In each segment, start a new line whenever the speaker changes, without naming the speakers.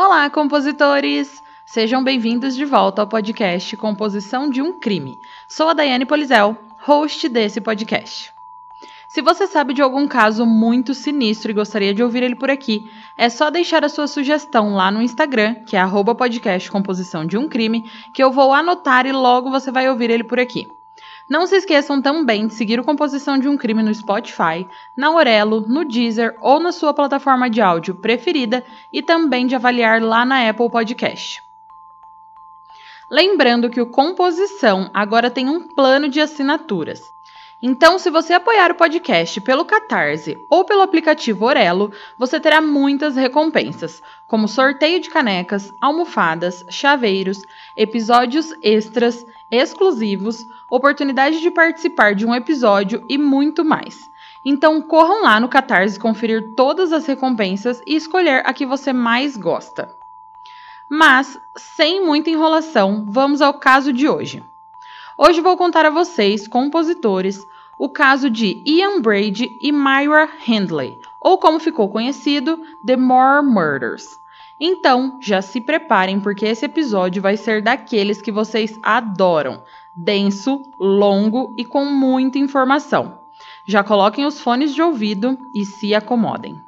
Olá, compositores! Sejam bem-vindos de volta ao podcast Composição de um Crime. Sou a Daiane Polizel, host desse podcast. Se você sabe de algum caso muito sinistro e gostaria de ouvir ele por aqui, é só deixar a sua sugestão lá no Instagram, que é podcast Composição de um Crime, que eu vou anotar e logo você vai ouvir ele por aqui. Não se esqueçam também de seguir o Composição de um Crime no Spotify, na Orelo, no Deezer ou na sua plataforma de áudio preferida e também de avaliar lá na Apple Podcast. Lembrando que o Composição agora tem um plano de assinaturas. Então, se você apoiar o podcast pelo Catarse ou pelo aplicativo Orelo, você terá muitas recompensas, como sorteio de canecas, almofadas, chaveiros, episódios extras, exclusivos, oportunidade de participar de um episódio e muito mais. Então corram lá no Catarse conferir todas as recompensas e escolher a que você mais gosta. Mas, sem muita enrolação, vamos ao caso de hoje. Hoje vou contar a vocês, compositores, o caso de Ian Brady e Myra Hindley, ou como ficou conhecido, The Moore Murders. Então, já se preparem porque esse episódio vai ser daqueles que vocês adoram, denso, longo e com muita informação. Já coloquem os fones de ouvido e se acomodem.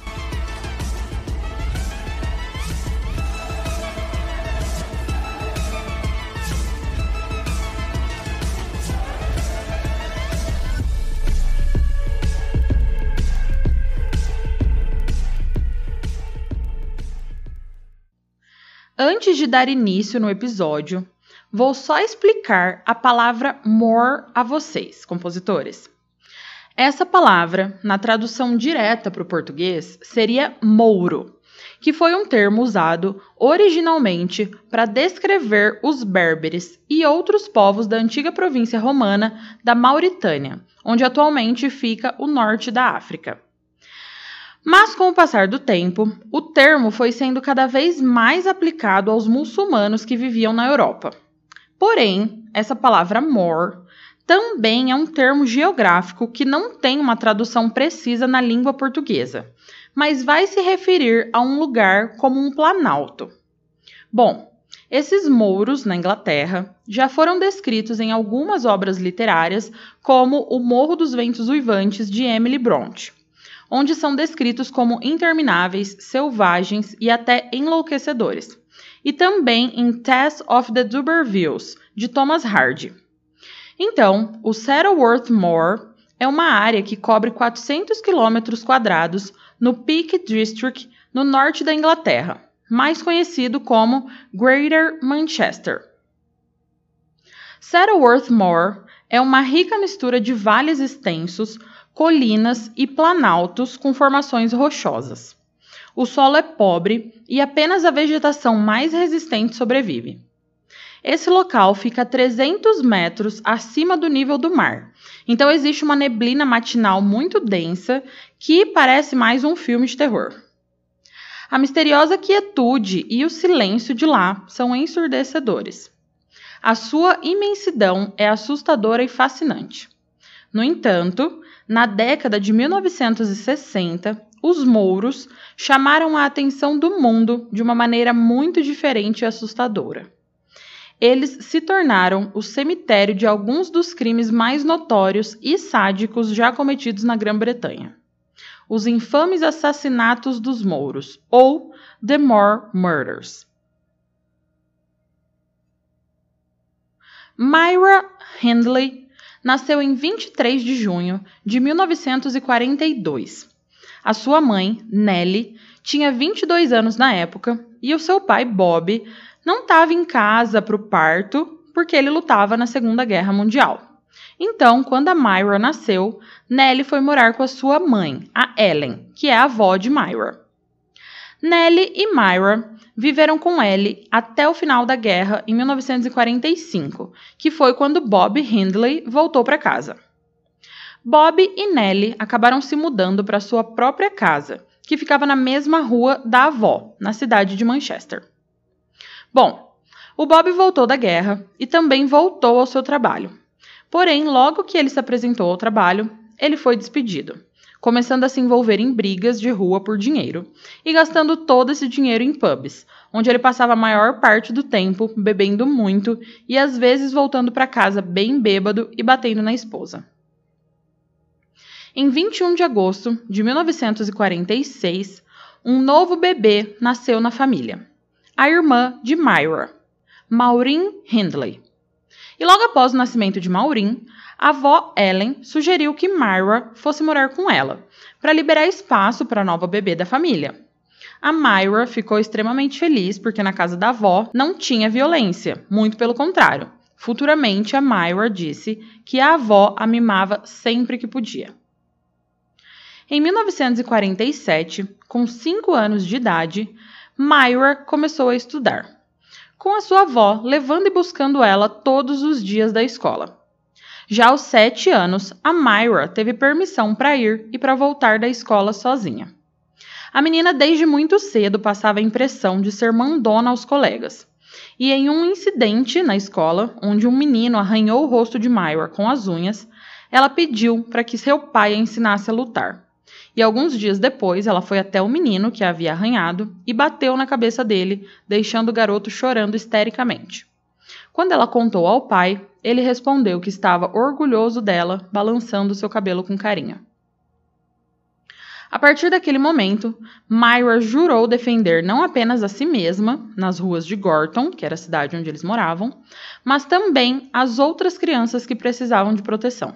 Antes de dar início no episódio, vou só explicar a palavra more a vocês, compositores. Essa palavra, na tradução direta para o português, seria mouro, que foi um termo usado originalmente para descrever os berberes e outros povos da antiga província romana da Mauritânia, onde atualmente fica o norte da África. Mas com o passar do tempo, o termo foi sendo cada vez mais aplicado aos muçulmanos que viviam na Europa. Porém, essa palavra more também é um termo geográfico que não tem uma tradução precisa na língua portuguesa, mas vai se referir a um lugar como um planalto. Bom, esses mouros na Inglaterra já foram descritos em algumas obras literárias, como O Morro dos Ventos Uivantes de Emily Bronte onde são descritos como intermináveis, selvagens e até enlouquecedores. E também em Test of the Dubervilles, de Thomas Hardy. Então, o Saddleworth Moor é uma área que cobre 400 km quadrados no Peak District, no norte da Inglaterra, mais conhecido como Greater Manchester. Saddleworth Moor é uma rica mistura de vales extensos, colinas e planaltos com formações rochosas. O solo é pobre e apenas a vegetação mais resistente sobrevive. Esse local fica a 300 metros acima do nível do mar, então existe uma neblina matinal muito densa que parece mais um filme de terror. A misteriosa quietude e o silêncio de lá são ensurdecedores. A sua imensidão é assustadora e fascinante. No entanto, na década de 1960, os mouros chamaram a atenção do mundo de uma maneira muito diferente e assustadora. Eles se tornaram o cemitério de alguns dos crimes mais notórios e sádicos já cometidos na Grã-Bretanha. Os infames assassinatos dos mouros, ou The Moor Murders. Myra Hindley nasceu em 23 de junho de 1942. A sua mãe, Nellie, tinha 22 anos na época e o seu pai, Bob, não estava em casa para o parto porque ele lutava na Segunda Guerra Mundial. Então, quando a Myra nasceu, Nellie foi morar com a sua mãe, a Ellen, que é a avó de Myra. Nellie e Myra viveram com Ellie até o final da guerra em 1945, que foi quando Bob Hindley voltou para casa. Bob e Nellie acabaram se mudando para sua própria casa, que ficava na mesma rua da avó, na cidade de Manchester. Bom, o Bob voltou da guerra e também voltou ao seu trabalho. Porém, logo que ele se apresentou ao trabalho, ele foi despedido, começando a se envolver em brigas de rua por dinheiro e gastando todo esse dinheiro em pubs, onde ele passava a maior parte do tempo bebendo muito e às vezes voltando para casa bem bêbado e batendo na esposa. Em 21 de agosto de 1946, um novo bebê nasceu na família, a irmã de Myra, Maureen Hindley. E logo após o nascimento de Maureen, a avó Ellen sugeriu que Myra fosse morar com ela, para liberar espaço para a nova bebê da família. A Myra ficou extremamente feliz porque na casa da avó não tinha violência, muito pelo contrário. Futuramente, a Myra disse que a avó a mimava sempre que podia. Em 1947, com 5 anos de idade, Myra começou a estudar, com a sua avó levando e buscando ela todos os dias da escola. Já aos 7 anos, a Myra teve permissão para ir e para voltar da escola sozinha. A menina desde muito cedo passava a impressão de ser mandona aos colegas. E em um incidente na escola, onde um menino arranhou o rosto de Myra com as unhas, ela pediu para que seu pai a ensinasse a lutar e alguns dias depois ela foi até o menino que a havia arranhado e bateu na cabeça dele, deixando o garoto chorando histericamente. Quando ela contou ao pai, ele respondeu que estava orgulhoso dela, balançando seu cabelo com carinho. A partir daquele momento, Myra jurou defender não apenas a si mesma, nas ruas de Gorton, que era a cidade onde eles moravam, mas também as outras crianças que precisavam de proteção.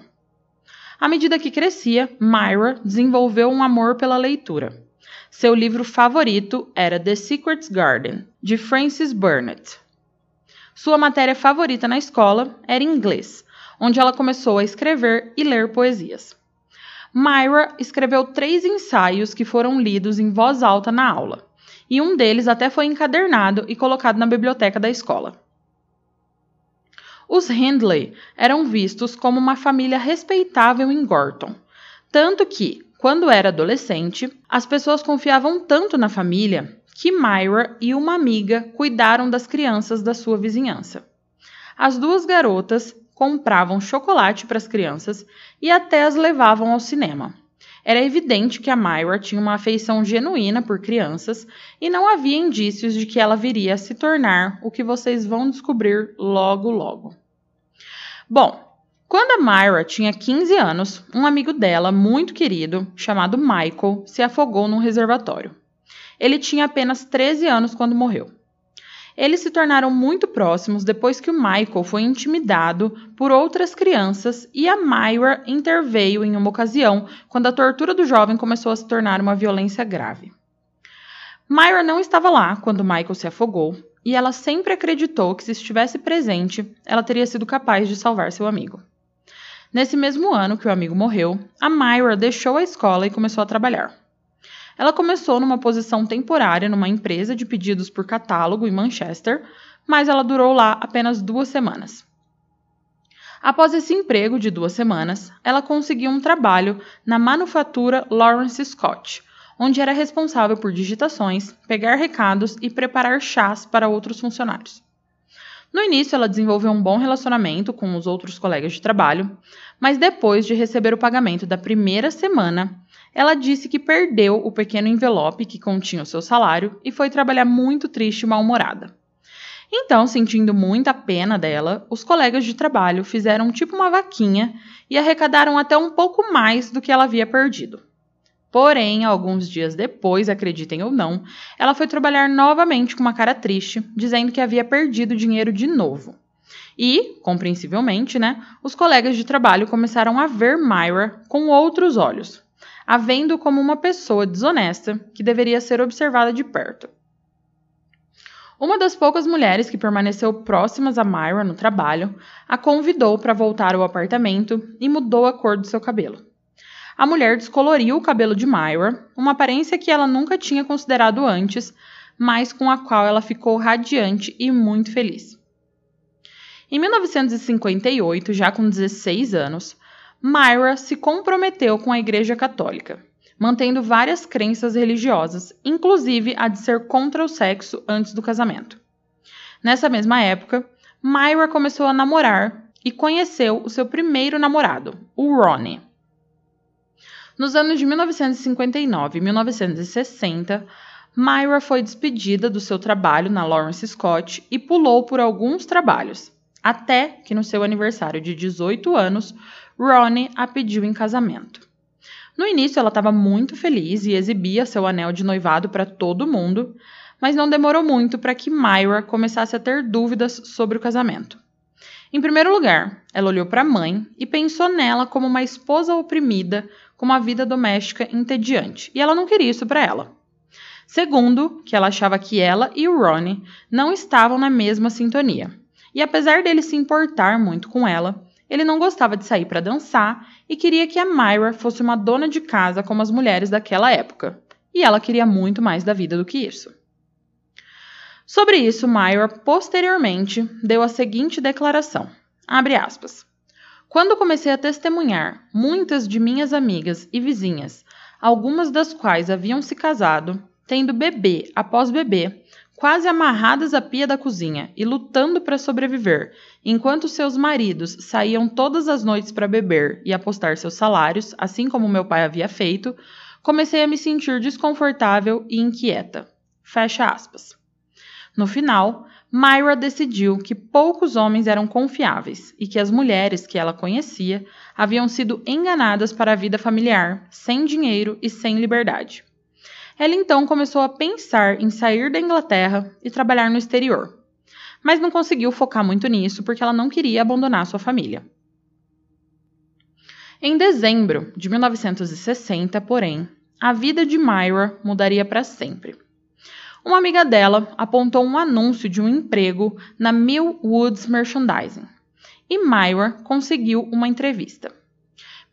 À medida que crescia, Myra desenvolveu um amor pela leitura. Seu livro favorito era The Secret Garden, de Frances Burnett. Sua matéria favorita na escola era inglês, onde ela começou a escrever e ler poesias. Myra escreveu três ensaios que foram lidos em voz alta na aula, e um deles até foi encadernado e colocado na biblioteca da escola. Os Hindley eram vistos como uma família respeitável em Gorton, tanto que, quando era adolescente, as pessoas confiavam tanto na família que Myra e uma amiga cuidaram das crianças da sua vizinhança. As duas garotas compravam chocolate para as crianças e até as levavam ao cinema. Era evidente que a Myra tinha uma afeição genuína por crianças e não havia indícios de que ela viria a se tornar o que vocês vão descobrir logo logo. Bom, quando a Myra tinha 15 anos, um amigo dela, muito querido, chamado Michael, se afogou num reservatório. Ele tinha apenas 13 anos quando morreu. Eles se tornaram muito próximos depois que o Michael foi intimidado por outras crianças e a Myra interveio em uma ocasião quando a tortura do jovem começou a se tornar uma violência grave. Myra não estava lá quando Michael se afogou e ela sempre acreditou que se estivesse presente, ela teria sido capaz de salvar seu amigo. Nesse mesmo ano que o amigo morreu, a Myra deixou a escola e começou a trabalhar. Ela começou numa posição temporária numa empresa de pedidos por catálogo em Manchester, mas ela durou lá apenas duas semanas. Após esse emprego de duas semanas, ela conseguiu um trabalho na manufatura Lawrence Scott, onde era responsável por digitações, pegar recados e preparar chás para outros funcionários. No início, ela desenvolveu um bom relacionamento com os outros colegas de trabalho, mas depois de receber o pagamento da primeira semana, ela disse que perdeu o pequeno envelope que continha o seu salário e foi trabalhar muito triste e mal-humorada. Então, sentindo muita pena dela, os colegas de trabalho fizeram tipo uma vaquinha e arrecadaram até um pouco mais do que ela havia perdido. Porém, alguns dias depois, acreditem ou não, ela foi trabalhar novamente com uma cara triste, dizendo que havia perdido dinheiro de novo. E, compreensivelmente, né, os colegas de trabalho começaram a ver Myra com outros olhos, a vendo como uma pessoa desonesta que deveria ser observada de perto. Uma das poucas mulheres que permaneceu próximas a Myra no trabalho a convidou para voltar ao apartamento e mudou a cor do seu cabelo. A mulher descoloriu o cabelo de Myra, uma aparência que ela nunca tinha considerado antes, mas com a qual ela ficou radiante e muito feliz. Em 1958, já com 16 anos, Myra se comprometeu com a Igreja Católica, mantendo várias crenças religiosas, inclusive a de ser contra o sexo antes do casamento. Nessa mesma época, Myra começou a namorar e conheceu o seu primeiro namorado, o Ronnie. Nos anos de 1959 e 1960, Myra foi despedida do seu trabalho na Lawrence Scott e pulou por alguns trabalhos, até que no seu aniversário de 18 anos, Ronnie a pediu em casamento. No início, ela estava muito feliz e exibia seu anel de noivado para todo mundo, mas não demorou muito para que Myra começasse a ter dúvidas sobre o casamento. Em primeiro lugar, ela olhou para a mãe e pensou nela como uma esposa oprimida com uma vida doméstica entediante, e ela não queria isso para ela. Segundo, que ela achava que ela e o Ronnie não estavam na mesma sintonia. E apesar dele se importar muito com ela, ele não gostava de sair para dançar e queria que a Myra fosse uma dona de casa como as mulheres daquela época. E ela queria muito mais da vida do que isso. Sobre isso, Myra posteriormente deu a seguinte declaração: aspas. Quando comecei a testemunhar muitas de minhas amigas e vizinhas, algumas das quais haviam se casado, tendo bebê após bebê, quase amarradas à pia da cozinha e lutando para sobreviver, enquanto seus maridos saíam todas as noites para beber e apostar seus salários, assim como meu pai havia feito, comecei a me sentir desconfortável e inquieta. Fecha aspas. No final, Myra decidiu que poucos homens eram confiáveis e que as mulheres que ela conhecia haviam sido enganadas para a vida familiar, sem dinheiro e sem liberdade. Ela então começou a pensar em sair da Inglaterra e trabalhar no exterior, mas não conseguiu focar muito nisso porque ela não queria abandonar sua família. Em dezembro de 1960, porém, a vida de Myra mudaria para sempre. Uma amiga dela apontou um anúncio de um emprego na Mill Woods Merchandising e Myra conseguiu uma entrevista.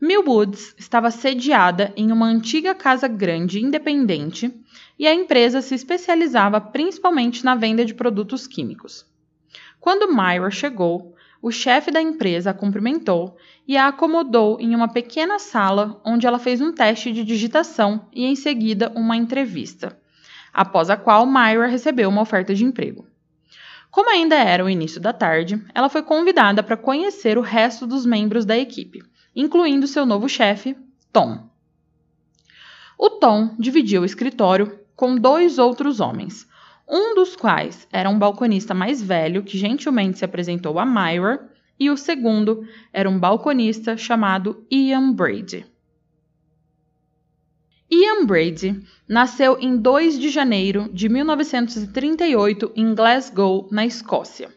Mill Woods estava sediada em uma antiga casa grande independente e a empresa se especializava principalmente na venda de produtos químicos. Quando Myra chegou, o chefe da empresa a cumprimentou e a acomodou em uma pequena sala onde ela fez um teste de digitação e em seguida uma entrevista após a qual Myra recebeu uma oferta de emprego. Como ainda era o início da tarde, ela foi convidada para conhecer o resto dos membros da equipe, incluindo seu novo chefe, Tom. O Tom dividia o escritório com dois outros homens, um dos quais era um balconista mais velho que gentilmente se apresentou a Myra, e o segundo era um balconista chamado Ian Brady. Ian Brady nasceu em 2 de janeiro de 1938 em Glasgow, na Escócia.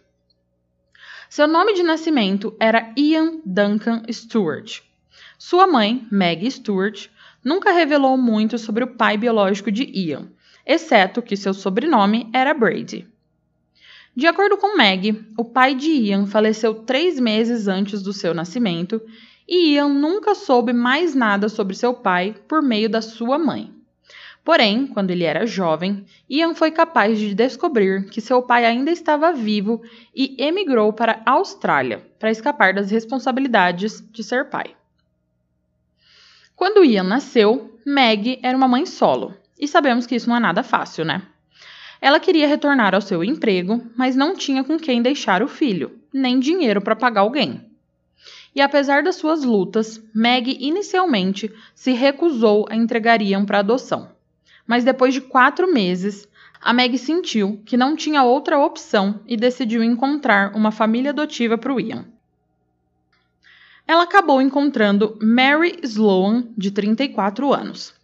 Seu nome de nascimento era Ian Duncan Stewart. Sua mãe, Maggie Stewart, nunca revelou muito sobre o pai biológico de Ian, exceto que seu sobrenome era Brady. De acordo com Maggie, o pai de Ian faleceu três meses antes do seu nascimento e Ian nunca soube mais nada sobre seu pai por meio da sua mãe. Porém, quando ele era jovem, Ian foi capaz de descobrir que seu pai ainda estava vivo e emigrou para a Austrália para escapar das responsabilidades de ser pai. Quando Ian nasceu, Meg era uma mãe solo, e sabemos que isso não é nada fácil, né? Ela queria retornar ao seu emprego, mas não tinha com quem deixar o filho, nem dinheiro para pagar alguém e apesar das suas lutas, Meg inicialmente se recusou a entregar Ian para adoção. Mas depois de quatro meses, a Meg sentiu que não tinha outra opção e decidiu encontrar uma família adotiva para o Ian. Ela acabou encontrando Mary Sloan, de 34 anos.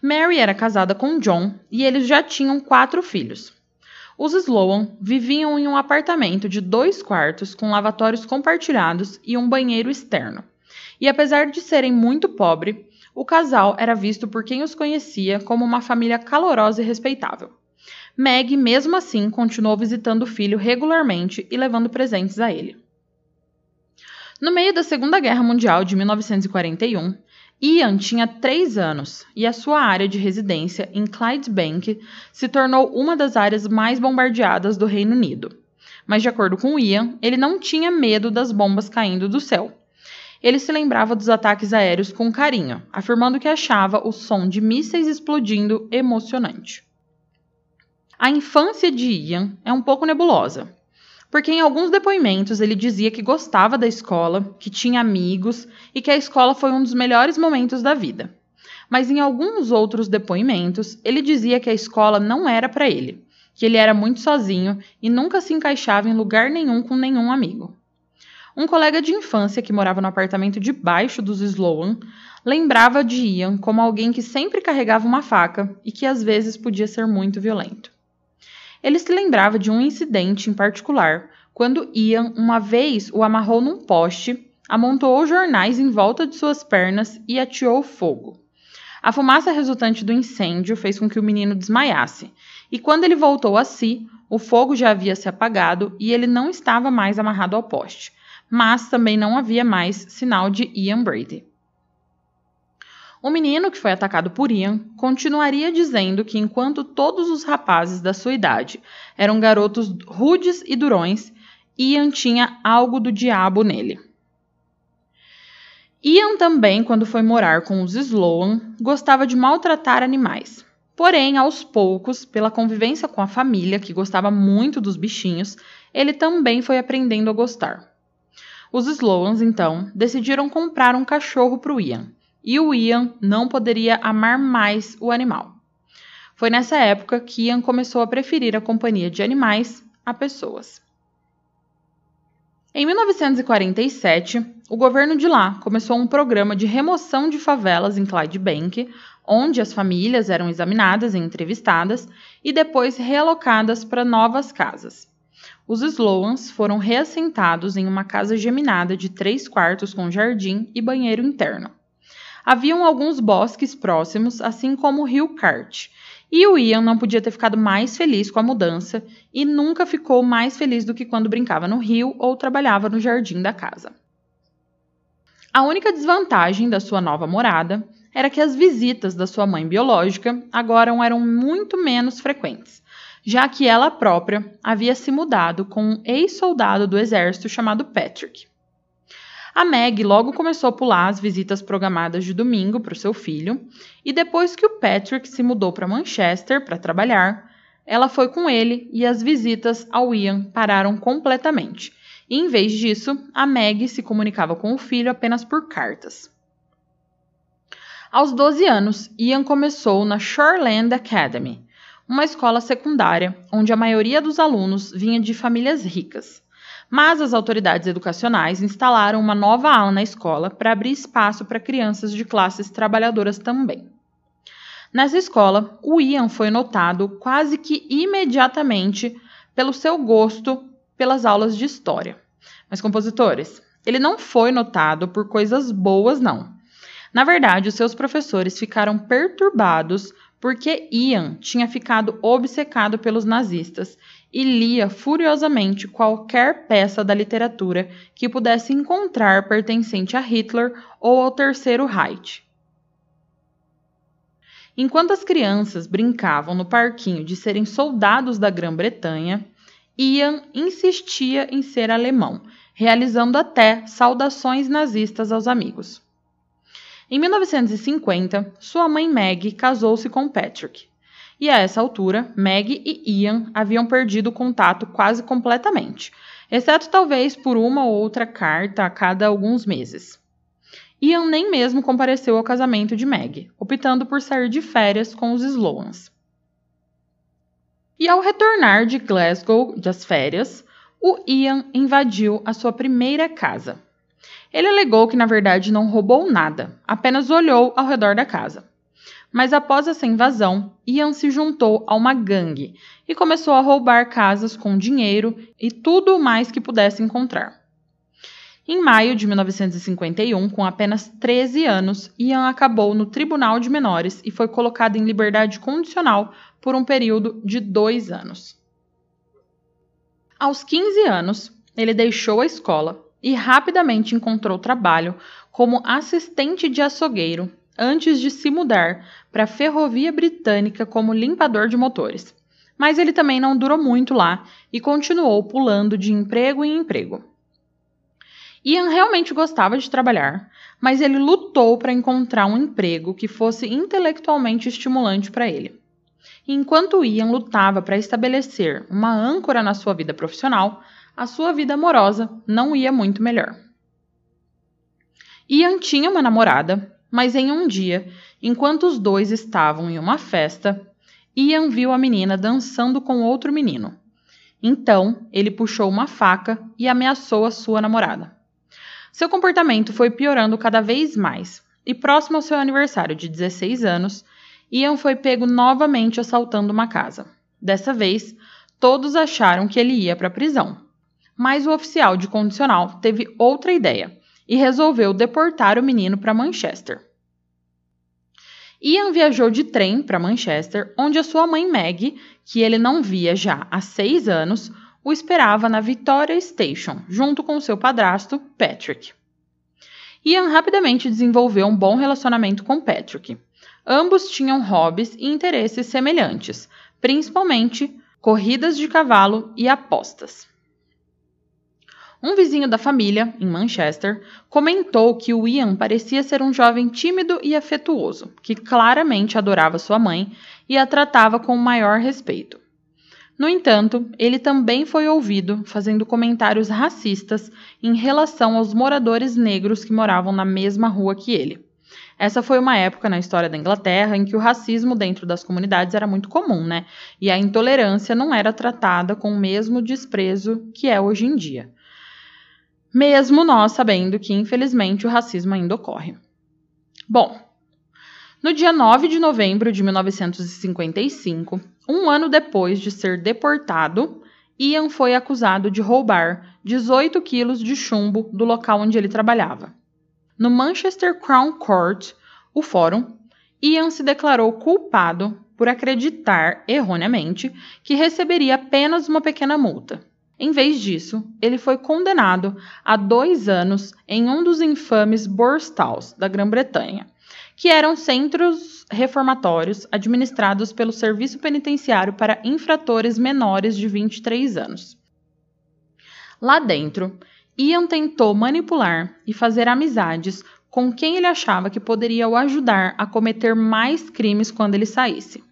Mary era casada com John e eles já tinham quatro filhos. Os Sloan viviam em um apartamento de dois quartos com lavatórios compartilhados e um banheiro externo. E apesar de serem muito pobre, o casal era visto por quem os conhecia como uma família calorosa e respeitável. Meg, mesmo assim, continuou visitando o filho regularmente e levando presentes a ele. No meio da Segunda Guerra Mundial de 1941, Ian tinha três anos e a sua área de residência em Clydebank se tornou uma das áreas mais bombardeadas do Reino Unido. Mas, de acordo com Ian, ele não tinha medo das bombas caindo do céu. Ele se lembrava dos ataques aéreos com carinho, afirmando que achava o som de mísseis explodindo emocionante. A infância de Ian é um pouco nebulosa porque em alguns depoimentos ele dizia que gostava da escola, que tinha amigos e que a escola foi um dos melhores momentos da vida. Mas em alguns outros depoimentos, ele dizia que a escola não era para ele, que ele era muito sozinho e nunca se encaixava em lugar nenhum com nenhum amigo. Um colega de infância que morava no apartamento de baixo dos Sloan lembrava de Ian como alguém que sempre carregava uma faca e que às vezes podia ser muito violento. Ele se lembrava de um incidente em particular, quando Ian uma vez o amarrou num poste, amontoou jornais em volta de suas pernas e ateou fogo. A fumaça resultante do incêndio fez com que o menino desmaiasse, e quando ele voltou a si, o fogo já havia se apagado e ele não estava mais amarrado ao poste, mas também não havia mais sinal de Ian Brady. O menino, que foi atacado por Ian, continuaria dizendo que enquanto todos os rapazes da sua idade eram garotos rudes e durões, Ian tinha algo do diabo nele. Ian também, quando foi morar com os Sloan, gostava de maltratar animais. Porém, aos poucos, pela convivência com a família, que gostava muito dos bichinhos, ele também foi aprendendo a gostar. Os Sloans, então, decidiram comprar um cachorro para o Ian e o Ian não poderia amar mais o animal. Foi nessa época que Ian começou a preferir a companhia de animais a pessoas. Em 1947, o governo de lá começou um programa de remoção de favelas em Clydebank, onde as famílias eram examinadas e entrevistadas e depois realocadas para novas casas. Os Slowans foram reassentados em uma casa geminada de três quartos com jardim e banheiro interno. Haviam alguns bosques próximos, assim como o rio Cart. E o Ian não podia ter ficado mais feliz com a mudança e nunca ficou mais feliz do que quando brincava no rio ou trabalhava no jardim da casa. A única desvantagem da sua nova morada era que as visitas da sua mãe biológica agora eram muito menos frequentes, já que ela própria havia se mudado com um ex-soldado do exército chamado Patrick. A Meg logo começou a pular as visitas programadas de domingo para o seu filho, e depois que o Patrick se mudou para Manchester para trabalhar, ela foi com ele e as visitas ao Ian pararam completamente. E, em vez disso, a Meg se comunicava com o filho apenas por cartas. Aos 12 anos, Ian começou na Shoreland Academy, uma escola secundária onde a maioria dos alunos vinha de famílias ricas mas as autoridades educacionais instalaram uma nova ala na escola para abrir espaço para crianças de classes trabalhadoras também. Nessa escola, o Ian foi notado quase que imediatamente pelo seu gosto pelas aulas de história. Mas, compositores, ele não foi notado por coisas boas, não. Na verdade, os seus professores ficaram perturbados porque Ian tinha ficado obcecado pelos nazistas e lia furiosamente qualquer peça da literatura que pudesse encontrar pertencente a Hitler ou ao Terceiro Reich. Enquanto as crianças brincavam no parquinho de serem soldados da Grã-Bretanha, Ian insistia em ser alemão, realizando até saudações nazistas aos amigos. Em 1950, sua mãe Meg casou-se com Patrick, e a essa altura, Meg e Ian haviam perdido o contato quase completamente, exceto talvez por uma ou outra carta a cada alguns meses. Ian nem mesmo compareceu ao casamento de Meg, optando por sair de férias com os Slowans. E ao retornar de Glasgow das férias, o Ian invadiu a sua primeira casa. Ele alegou que na verdade não roubou nada, apenas olhou ao redor da casa. Mas após essa invasão, Ian se juntou a uma gangue e começou a roubar casas com dinheiro e tudo mais que pudesse encontrar. Em maio de 1951, com apenas 13 anos, Ian acabou no Tribunal de Menores e foi colocado em liberdade condicional por um período de dois anos. Aos 15 anos, ele deixou a escola e rapidamente encontrou trabalho como assistente de açougueiro antes de se mudar para a Ferrovia Britânica como limpador de motores. Mas ele também não durou muito lá e continuou pulando de emprego em emprego. Ian realmente gostava de trabalhar, mas ele lutou para encontrar um emprego que fosse intelectualmente estimulante para ele. enquanto Ian lutava para estabelecer uma âncora na sua vida profissional, a sua vida amorosa não ia muito melhor. Ian tinha uma namorada, mas em um dia, enquanto os dois estavam em uma festa, Ian viu a menina dançando com outro menino. Então, ele puxou uma faca e ameaçou a sua namorada. Seu comportamento foi piorando cada vez mais, e próximo ao seu aniversário de 16 anos, Ian foi pego novamente assaltando uma casa. Dessa vez, todos acharam que ele ia para a prisão. Mas o oficial de condicional teve outra ideia e resolveu deportar o menino para Manchester. Ian viajou de trem para Manchester, onde a sua mãe Maggie, que ele não via já há seis anos, o esperava na Victoria Station, junto com seu padrasto, Patrick. Ian rapidamente desenvolveu um bom relacionamento com Patrick. Ambos tinham hobbies e interesses semelhantes, principalmente corridas de cavalo e apostas. Um vizinho da família, em Manchester, comentou que o Ian parecia ser um jovem tímido e afetuoso, que claramente adorava sua mãe e a tratava com o maior respeito. No entanto, ele também foi ouvido fazendo comentários racistas em relação aos moradores negros que moravam na mesma rua que ele. Essa foi uma época na história da Inglaterra em que o racismo dentro das comunidades era muito comum, né? E a intolerância não era tratada com o mesmo desprezo que é hoje em dia mesmo nós sabendo que, infelizmente, o racismo ainda ocorre. Bom, no dia 9 de novembro de 1955, um ano depois de ser deportado, Ian foi acusado de roubar 18 quilos de chumbo do local onde ele trabalhava. No Manchester Crown Court, o fórum, Ian se declarou culpado por acreditar erroneamente que receberia apenas uma pequena multa. Em vez disso, ele foi condenado a dois anos em um dos infames Borstalls da Grã-Bretanha, que eram centros reformatórios administrados pelo Serviço Penitenciário para infratores menores de 23 anos. Lá dentro, Ian tentou manipular e fazer amizades com quem ele achava que poderia o ajudar a cometer mais crimes quando ele saísse.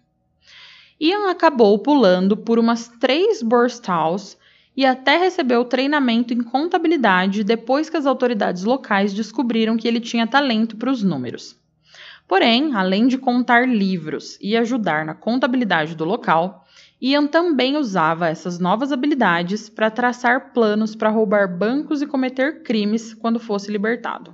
Ian acabou pulando por umas três Borstalls e até recebeu treinamento em contabilidade depois que as autoridades locais descobriram que ele tinha talento para os números. Porém, além de contar livros e ajudar na contabilidade do local, Ian também usava essas novas habilidades para traçar planos para roubar bancos e cometer crimes quando fosse libertado.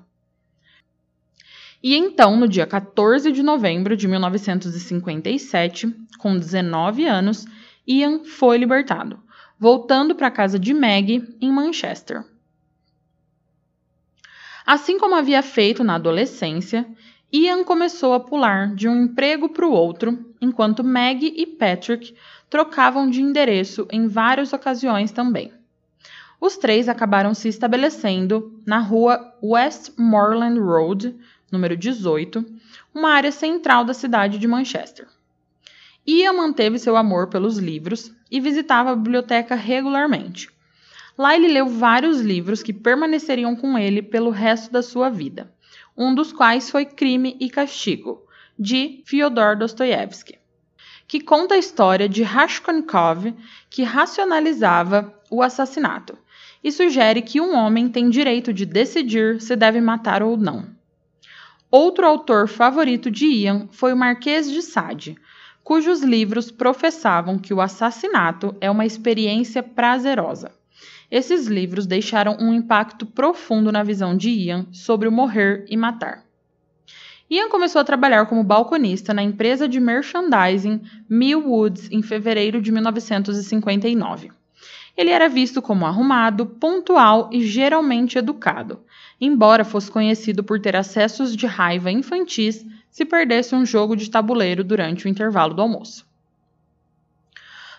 E então, no dia 14 de novembro de 1957, com 19 anos, Ian foi libertado voltando para a casa de Meg em Manchester. Assim como havia feito na adolescência, Ian começou a pular de um emprego para o outro, enquanto Meg e Patrick trocavam de endereço em várias ocasiões também. Os três acabaram se estabelecendo na rua Westmoreland Road, número 18, uma área central da cidade de Manchester. Ian manteve seu amor pelos livros e visitava a biblioteca regularmente. Lá ele leu vários livros que permaneceriam com ele pelo resto da sua vida, um dos quais foi Crime e Castigo, de Fyodor Dostoiévski, que conta a história de Raskolnikov que racionalizava o assassinato e sugere que um homem tem direito de decidir se deve matar ou não. Outro autor favorito de Ian foi o Marquês de Sade, cujos livros professavam que o assassinato é uma experiência prazerosa. Esses livros deixaram um impacto profundo na visão de Ian sobre o morrer e matar. Ian começou a trabalhar como balconista na empresa de merchandising Mill Woods em fevereiro de 1959. Ele era visto como arrumado, pontual e geralmente educado, embora fosse conhecido por ter acessos de raiva infantis se perdesse um jogo de tabuleiro durante o intervalo do almoço.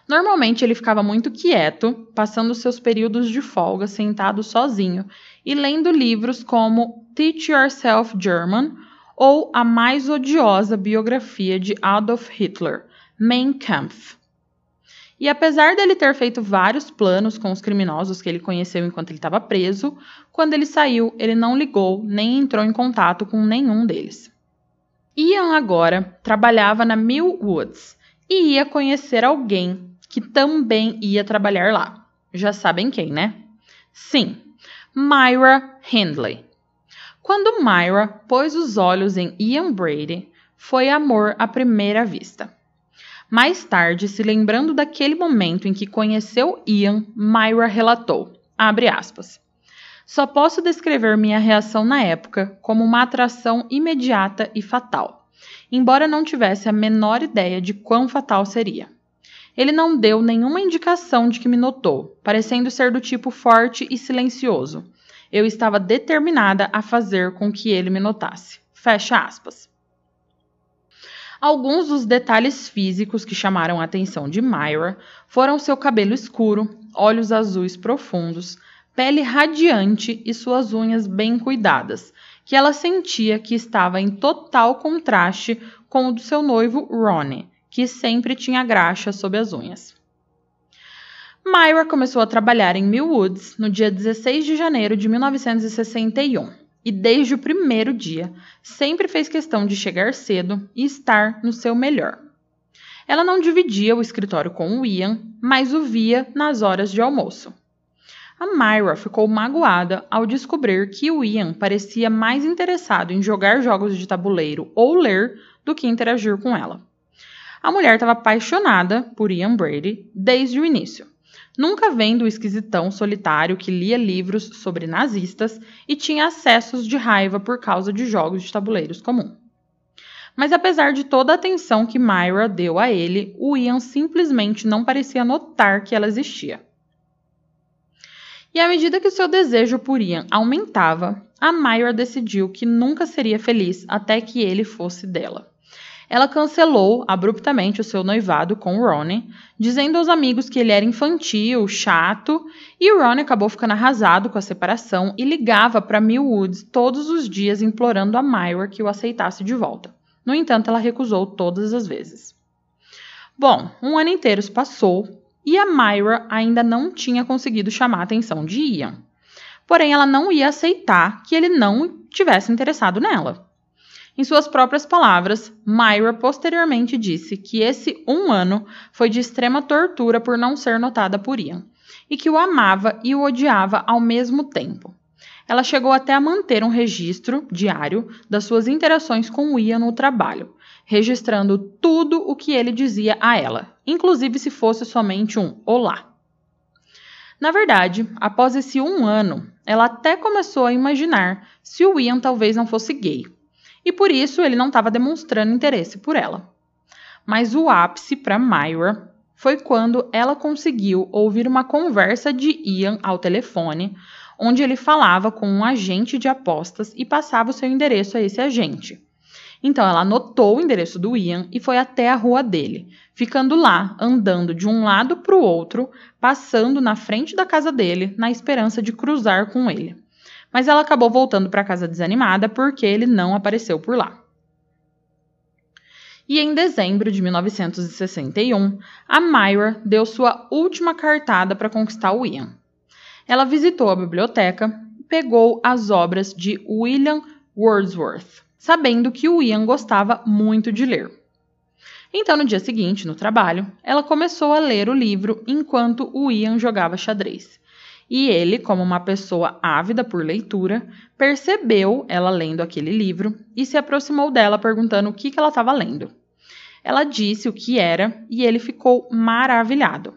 Normalmente ele ficava muito quieto, passando seus períodos de folga sentado sozinho e lendo livros como Teach Yourself German ou a mais odiosa biografia de Adolf Hitler, Mein Kampf. E apesar dele ter feito vários planos com os criminosos que ele conheceu enquanto ele estava preso, quando ele saiu, ele não ligou nem entrou em contato com nenhum deles. Ian agora trabalhava na Mill Woods e ia conhecer alguém que também ia trabalhar lá. Já sabem quem, né? Sim, Myra Hindley. Quando Myra pôs os olhos em Ian Brady, foi amor à primeira vista. Mais tarde, se lembrando daquele momento em que conheceu Ian, Myra relatou, aspas, Só posso descrever minha reação na época como uma atração imediata e fatal, embora não tivesse a menor ideia de quão fatal seria. Ele não deu nenhuma indicação de que me notou, parecendo ser do tipo forte e silencioso. Eu estava determinada a fazer com que ele me notasse. Fecha aspas. Alguns dos detalhes físicos que chamaram a atenção de Myra foram seu cabelo escuro, olhos azuis profundos, pele radiante e suas unhas bem cuidadas, que ela sentia que estava em total contraste com o do seu noivo Ronnie, que sempre tinha graxa sob as unhas. Myra começou a trabalhar em Millwoods no dia 16 de janeiro de 1961 e desde o primeiro dia sempre fez questão de chegar cedo e estar no seu melhor. Ela não dividia o escritório com o Ian, mas o via nas horas de almoço. A Myra ficou magoada ao descobrir que o Ian parecia mais interessado em jogar jogos de tabuleiro ou ler do que interagir com ela. A mulher estava apaixonada por Ian Brady desde o início nunca vendo o esquisitão solitário que lia livros sobre nazistas e tinha acessos de raiva por causa de jogos de tabuleiros comum. Mas apesar de toda a atenção que Myra deu a ele, o Ian simplesmente não parecia notar que ela existia. E à medida que seu desejo por Ian aumentava, a Myra decidiu que nunca seria feliz até que ele fosse dela ela cancelou abruptamente o seu noivado com Ronnie, dizendo aos amigos que ele era infantil, chato, e Ronnie acabou ficando arrasado com a separação e ligava para Millwoods todos os dias implorando a Myra que o aceitasse de volta. No entanto, ela recusou todas as vezes. Bom, um ano inteiro se passou e a Myra ainda não tinha conseguido chamar a atenção de Ian. Porém, ela não ia aceitar que ele não tivesse interessado nela. Em suas próprias palavras, Myra posteriormente disse que esse um ano foi de extrema tortura por não ser notada por Ian, e que o amava e o odiava ao mesmo tempo. Ela chegou até a manter um registro diário das suas interações com Ian no trabalho, registrando tudo o que ele dizia a ela, inclusive se fosse somente um olá. Na verdade, após esse um ano, ela até começou a imaginar se o Ian talvez não fosse gay e por isso ele não estava demonstrando interesse por ela. Mas o ápice para Myra foi quando ela conseguiu ouvir uma conversa de Ian ao telefone, onde ele falava com um agente de apostas e passava o seu endereço a esse agente. Então ela anotou o endereço do Ian e foi até a rua dele, ficando lá, andando de um lado para o outro, passando na frente da casa dele, na esperança de cruzar com ele mas ela acabou voltando para casa desanimada porque ele não apareceu por lá. E em dezembro de 1961, a Myra deu sua última cartada para conquistar o Ian. Ela visitou a biblioteca e pegou as obras de William Wordsworth, sabendo que o Ian gostava muito de ler. Então, no dia seguinte, no trabalho, ela começou a ler o livro enquanto o Ian jogava xadrez. E ele, como uma pessoa ávida por leitura, percebeu ela lendo aquele livro e se aproximou dela perguntando o que, que ela estava lendo. Ela disse o que era e ele ficou maravilhado.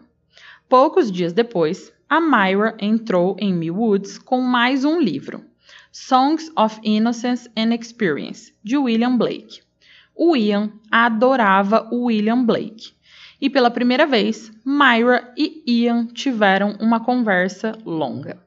Poucos dias depois, a Myra entrou em Millwoods com mais um livro, Songs of Innocence and Experience, de William Blake. O Ian adorava o William Blake e pela primeira vez, Myra e Ian tiveram uma conversa longa.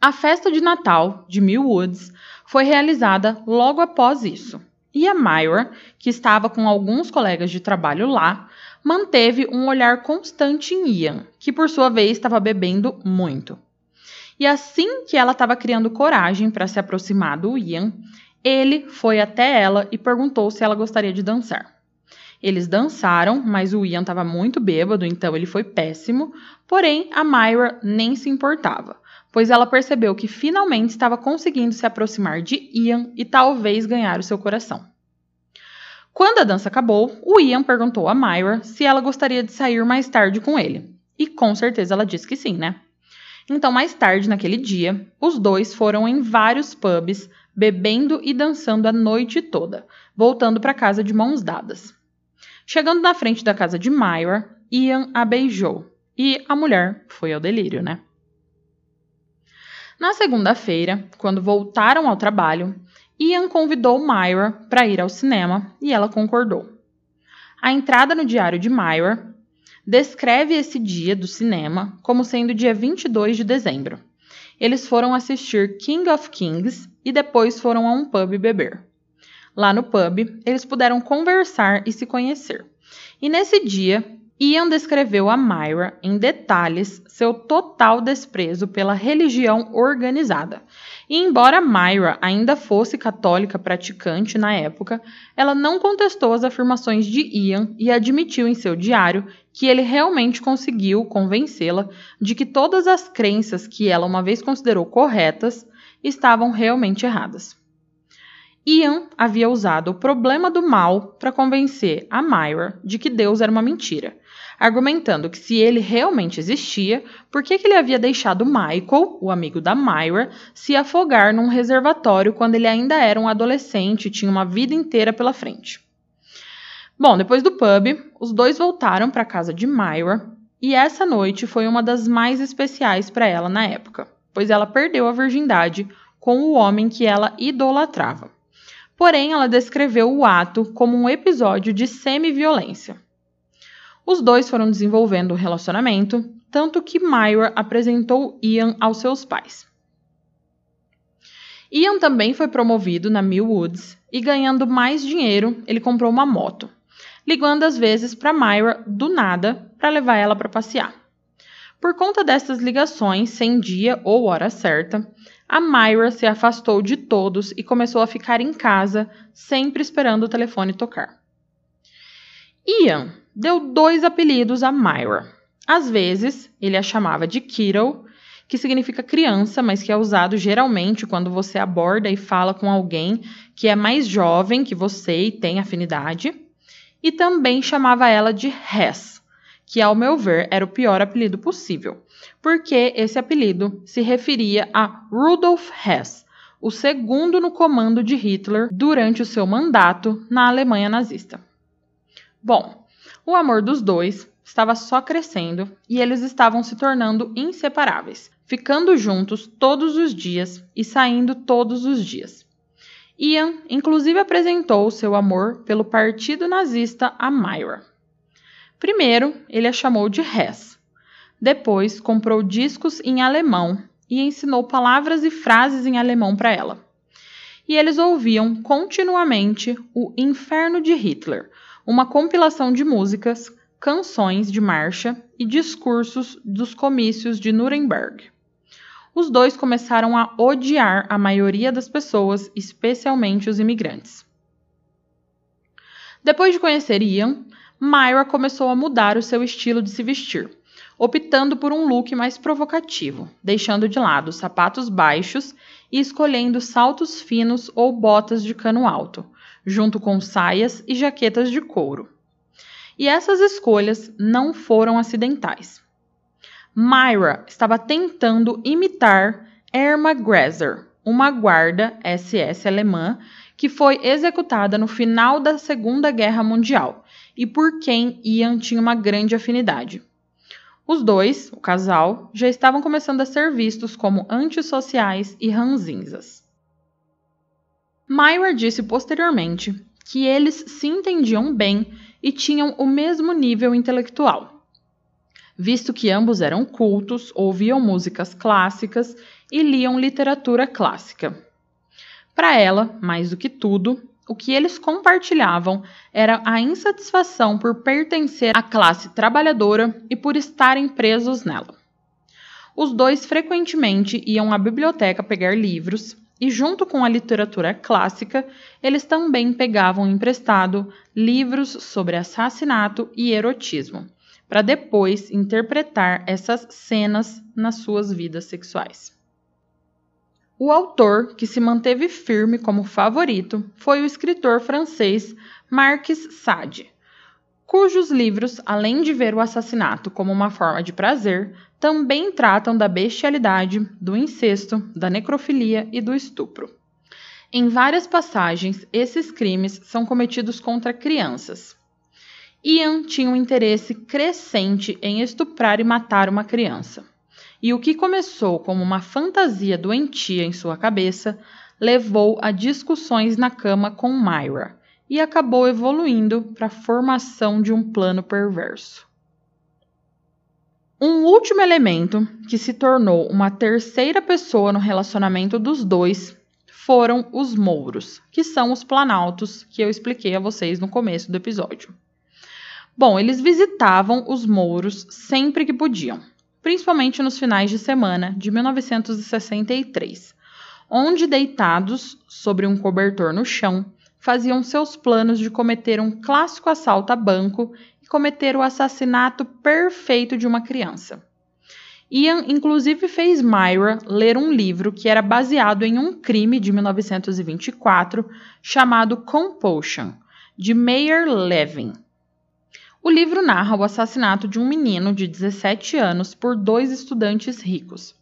A festa de Natal de Millwoods foi realizada logo após isso, e a Myra, que estava com alguns colegas de trabalho lá, manteve um olhar constante em Ian, que por sua vez estava bebendo muito. E assim que ela estava criando coragem para se aproximar do Ian, ele foi até ela e perguntou se ela gostaria de dançar. Eles dançaram, mas o Ian estava muito bêbado, então ele foi péssimo. Porém, a Myra nem se importava, pois ela percebeu que finalmente estava conseguindo se aproximar de Ian e talvez ganhar o seu coração. Quando a dança acabou, o Ian perguntou a Myra se ela gostaria de sair mais tarde com ele. E com certeza ela disse que sim, né? Então, mais tarde naquele dia, os dois foram em vários pubs, bebendo e dançando a noite toda, voltando para casa de mãos dadas. Chegando na frente da casa de Myra, Ian a beijou e a mulher foi ao delírio, né? Na segunda-feira, quando voltaram ao trabalho, Ian convidou Myra para ir ao cinema e ela concordou. A entrada no diário de Myra descreve esse dia do cinema como sendo dia 22 de dezembro. Eles foram assistir King of Kings e depois foram a um pub beber. Lá no pub, eles puderam conversar e se conhecer. E nesse dia, Ian descreveu a Myra em detalhes seu total desprezo pela religião organizada. E embora Myra ainda fosse católica praticante na época, ela não contestou as afirmações de Ian e admitiu em seu diário que ele realmente conseguiu convencê-la de que todas as crenças que ela uma vez considerou corretas estavam realmente erradas. Ian havia usado o problema do mal para convencer a Myra de que Deus era uma mentira, argumentando que se ele realmente existia, por que, que ele havia deixado Michael, o amigo da Myra, se afogar num reservatório quando ele ainda era um adolescente e tinha uma vida inteira pela frente. Bom, depois do pub, os dois voltaram para a casa de Myra e essa noite foi uma das mais especiais para ela na época, pois ela perdeu a virgindade com o homem que ela idolatrava. Porém, ela descreveu o ato como um episódio de semi-violência. Os dois foram desenvolvendo um relacionamento, tanto que Myra apresentou Ian aos seus pais. Ian também foi promovido na Millwoods e, ganhando mais dinheiro, ele comprou uma moto, ligando às vezes para Myra do nada para levar ela para passear. Por conta dessas ligações sem dia ou hora certa, a Myra se afastou de todos e começou a ficar em casa, sempre esperando o telefone tocar. Ian deu dois apelidos a Myra. Às vezes, ele a chamava de Kiddo, que significa criança, mas que é usado geralmente quando você aborda e fala com alguém que é mais jovem que você e tem afinidade. E também chamava ela de Hess, que, ao meu ver, era o pior apelido possível, porque esse apelido se referia a Rudolf Hess, o segundo no comando de Hitler durante o seu mandato na Alemanha nazista. Bom, o amor dos dois estava só crescendo e eles estavam se tornando inseparáveis, ficando juntos todos os dias e saindo todos os dias. Ian, inclusive, apresentou seu amor pelo partido nazista a Myra. Primeiro, ele a chamou de Hess. Depois, comprou discos em alemão e ensinou palavras e frases em alemão para ela. E eles ouviam continuamente o Inferno de Hitler, uma compilação de músicas, canções de marcha e discursos dos comícios de Nuremberg. Os dois começaram a odiar a maioria das pessoas, especialmente os imigrantes. Depois de conhecer Ian, Myra começou a mudar o seu estilo de se vestir, optando por um look mais provocativo, deixando de lado sapatos baixos e escolhendo saltos finos ou botas de cano alto, junto com saias e jaquetas de couro. E essas escolhas não foram acidentais. Myra estava tentando imitar Irma Gresser, uma guarda SS alemã que foi executada no final da Segunda Guerra Mundial e por quem Ian tinha uma grande afinidade. Os dois, o casal, já estavam começando a ser vistos como antissociais e ranzinzas. Myra disse posteriormente que eles se entendiam bem e tinham o mesmo nível intelectual, visto que ambos eram cultos, ouviam músicas clássicas e liam literatura clássica. Para ela, mais do que tudo, o que eles compartilhavam era a insatisfação por pertencer à classe trabalhadora e por estarem presos nela. Os dois frequentemente iam à biblioteca pegar livros e, junto com a literatura clássica, eles também pegavam emprestado livros sobre assassinato e erotismo, para depois interpretar essas cenas nas suas vidas sexuais. O autor que se manteve firme como favorito foi o escritor francês Marquis Sade, cujos livros, além de ver o assassinato como uma forma de prazer, também tratam da bestialidade, do incesto, da necrofilia e do estupro. Em várias passagens, esses crimes são cometidos contra crianças. Ian tinha um interesse crescente em estuprar e matar uma criança. E o que começou como uma fantasia doentia em sua cabeça levou a discussões na cama com Myra, e acabou evoluindo para a formação de um plano perverso. Um último elemento que se tornou uma terceira pessoa no relacionamento dos dois foram os mouros, que são os planaltos que eu expliquei a vocês no começo do episódio. Bom, eles visitavam os mouros sempre que podiam, principalmente nos finais de semana de 1963, onde deitados sobre um cobertor no chão, faziam seus planos de cometer um clássico assalto a banco cometer o assassinato perfeito de uma criança. Ian inclusive fez Myra ler um livro que era baseado em um crime de 1924 chamado Compulsion, de Meyer Levin. O livro narra o assassinato de um menino de 17 anos por dois estudantes ricos.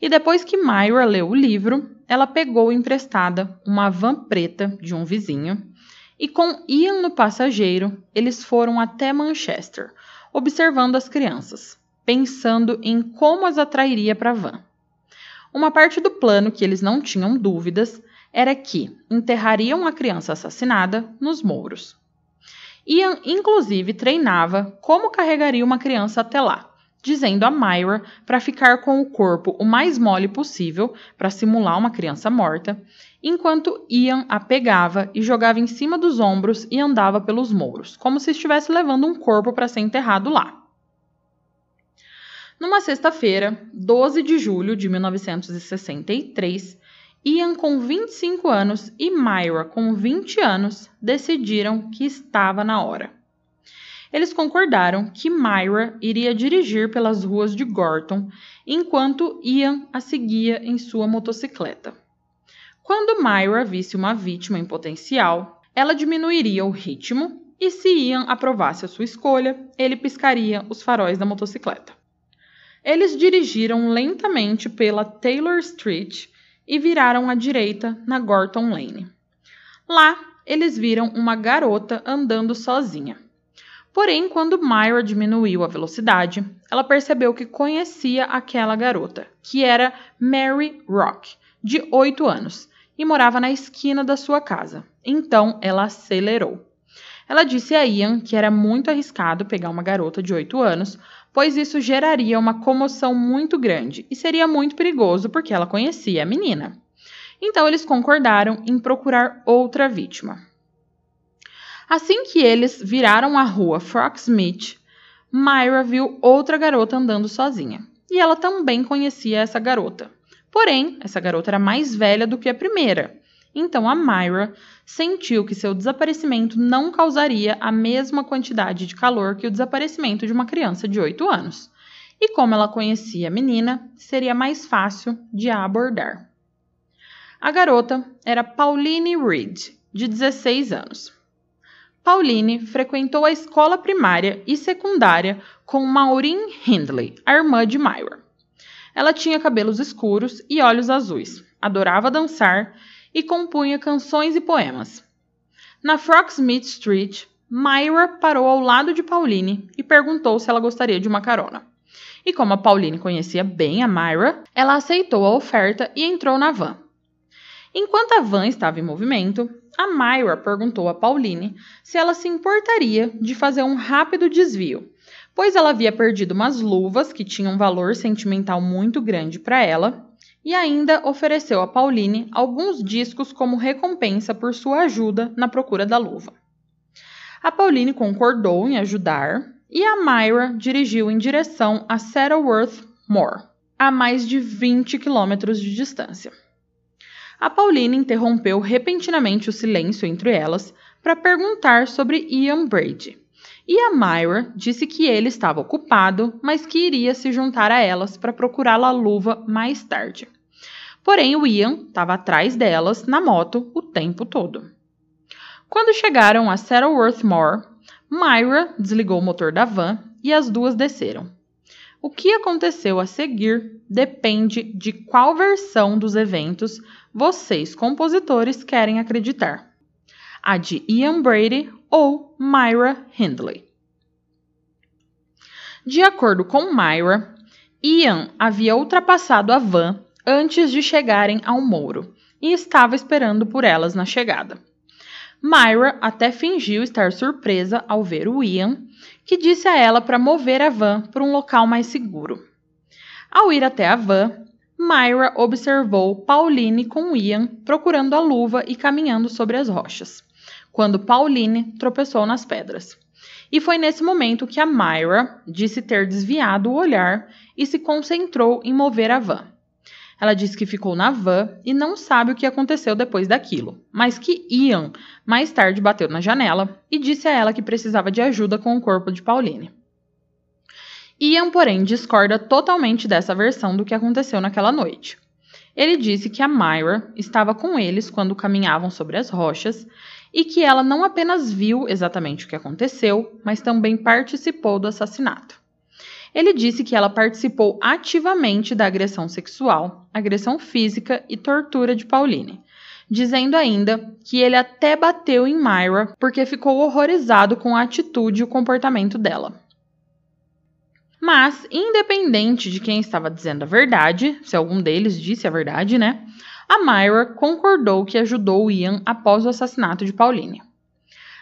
E depois que Myra leu o livro, ela pegou emprestada uma van preta de um vizinho e, com Ian no passageiro, eles foram até Manchester, observando as crianças, pensando em como as atrairia para a van. Uma parte do plano que eles não tinham dúvidas era que enterrariam a criança assassinada nos mouros. Ian, inclusive, treinava como carregaria uma criança até lá dizendo a Myra para ficar com o corpo o mais mole possível para simular uma criança morta, enquanto Ian a pegava e jogava em cima dos ombros e andava pelos mouros, como se estivesse levando um corpo para ser enterrado lá. Numa sexta-feira, 12 de julho de 1963, Ian, com 25 anos, e Myra, com 20 anos, decidiram que estava na hora. Eles concordaram que Myra iria dirigir pelas ruas de Gorton, enquanto Ian a seguia em sua motocicleta. Quando Myra visse uma vítima em potencial, ela diminuiria o ritmo e, se Ian aprovasse a sua escolha, ele piscaria os faróis da motocicleta. Eles dirigiram lentamente pela Taylor Street e viraram à direita na Gorton Lane. Lá, eles viram uma garota andando sozinha. Porém, quando Myra diminuiu a velocidade, ela percebeu que conhecia aquela garota, que era Mary Rock, de 8 anos, e morava na esquina da sua casa. Então, ela acelerou. Ela disse a Ian que era muito arriscado pegar uma garota de 8 anos, pois isso geraria uma comoção muito grande e seria muito perigoso porque ela conhecia a menina. Então, eles concordaram em procurar outra vítima. Assim que eles viraram a rua Frogsmith, Myra viu outra garota andando sozinha. E ela também conhecia essa garota. Porém, essa garota era mais velha do que a primeira. Então a Myra sentiu que seu desaparecimento não causaria a mesma quantidade de calor que o desaparecimento de uma criança de 8 anos. E como ela conhecia a menina, seria mais fácil de a abordar. A garota era Pauline Reed, de 16 anos. Pauline frequentou a escola primária e secundária com Maureen Hindley, a irmã de Myra. Ela tinha cabelos escuros e olhos azuis, adorava dançar e compunha canções e poemas. Na Frogsmith Street, Myra parou ao lado de Pauline e perguntou se ela gostaria de uma carona. E como a Pauline conhecia bem a Myra, ela aceitou a oferta e entrou na van. Enquanto a van estava em movimento, a Myra perguntou a Pauline se ela se importaria de fazer um rápido desvio, pois ela havia perdido umas luvas que tinham um valor sentimental muito grande para ela e ainda ofereceu a Pauline alguns discos como recompensa por sua ajuda na procura da luva. A Pauline concordou em ajudar e a Myra dirigiu em direção a Saddleworth Moor, a mais de 20 quilômetros de distância. A Pauline interrompeu repentinamente o silêncio entre elas para perguntar sobre Ian Brady. E a Myra disse que ele estava ocupado, mas que iria se juntar a elas para procurar a luva mais tarde. Porém, o Ian estava atrás delas na moto o tempo todo. Quando chegaram a Saddleworth Moor, Myra desligou o motor da van e as duas desceram. O que aconteceu a seguir depende de qual versão dos eventos vocês, compositores, querem acreditar: a de Ian Brady ou Myra Hindley. De acordo com Myra, Ian havia ultrapassado a van antes de chegarem ao Mouro e estava esperando por elas na chegada. Myra até fingiu estar surpresa ao ver o Ian, que disse a ela para mover a van para um local mais seguro. Ao ir até a van, Myra observou Pauline com Ian procurando a luva e caminhando sobre as rochas, quando Pauline tropeçou nas pedras. E foi nesse momento que a Myra disse ter desviado o olhar e se concentrou em mover a van. Ela disse que ficou na van e não sabe o que aconteceu depois daquilo, mas que Ian mais tarde bateu na janela e disse a ela que precisava de ajuda com o corpo de Pauline. Ian, porém, discorda totalmente dessa versão do que aconteceu naquela noite. Ele disse que a Myra estava com eles quando caminhavam sobre as rochas e que ela não apenas viu exatamente o que aconteceu, mas também participou do assassinato. Ele disse que ela participou ativamente da agressão sexual, agressão física e tortura de Pauline, dizendo ainda que ele até bateu em Myra porque ficou horrorizado com a atitude e o comportamento dela. Mas, independente de quem estava dizendo a verdade, se algum deles disse a verdade, né? A Myra concordou que ajudou Ian após o assassinato de Pauline.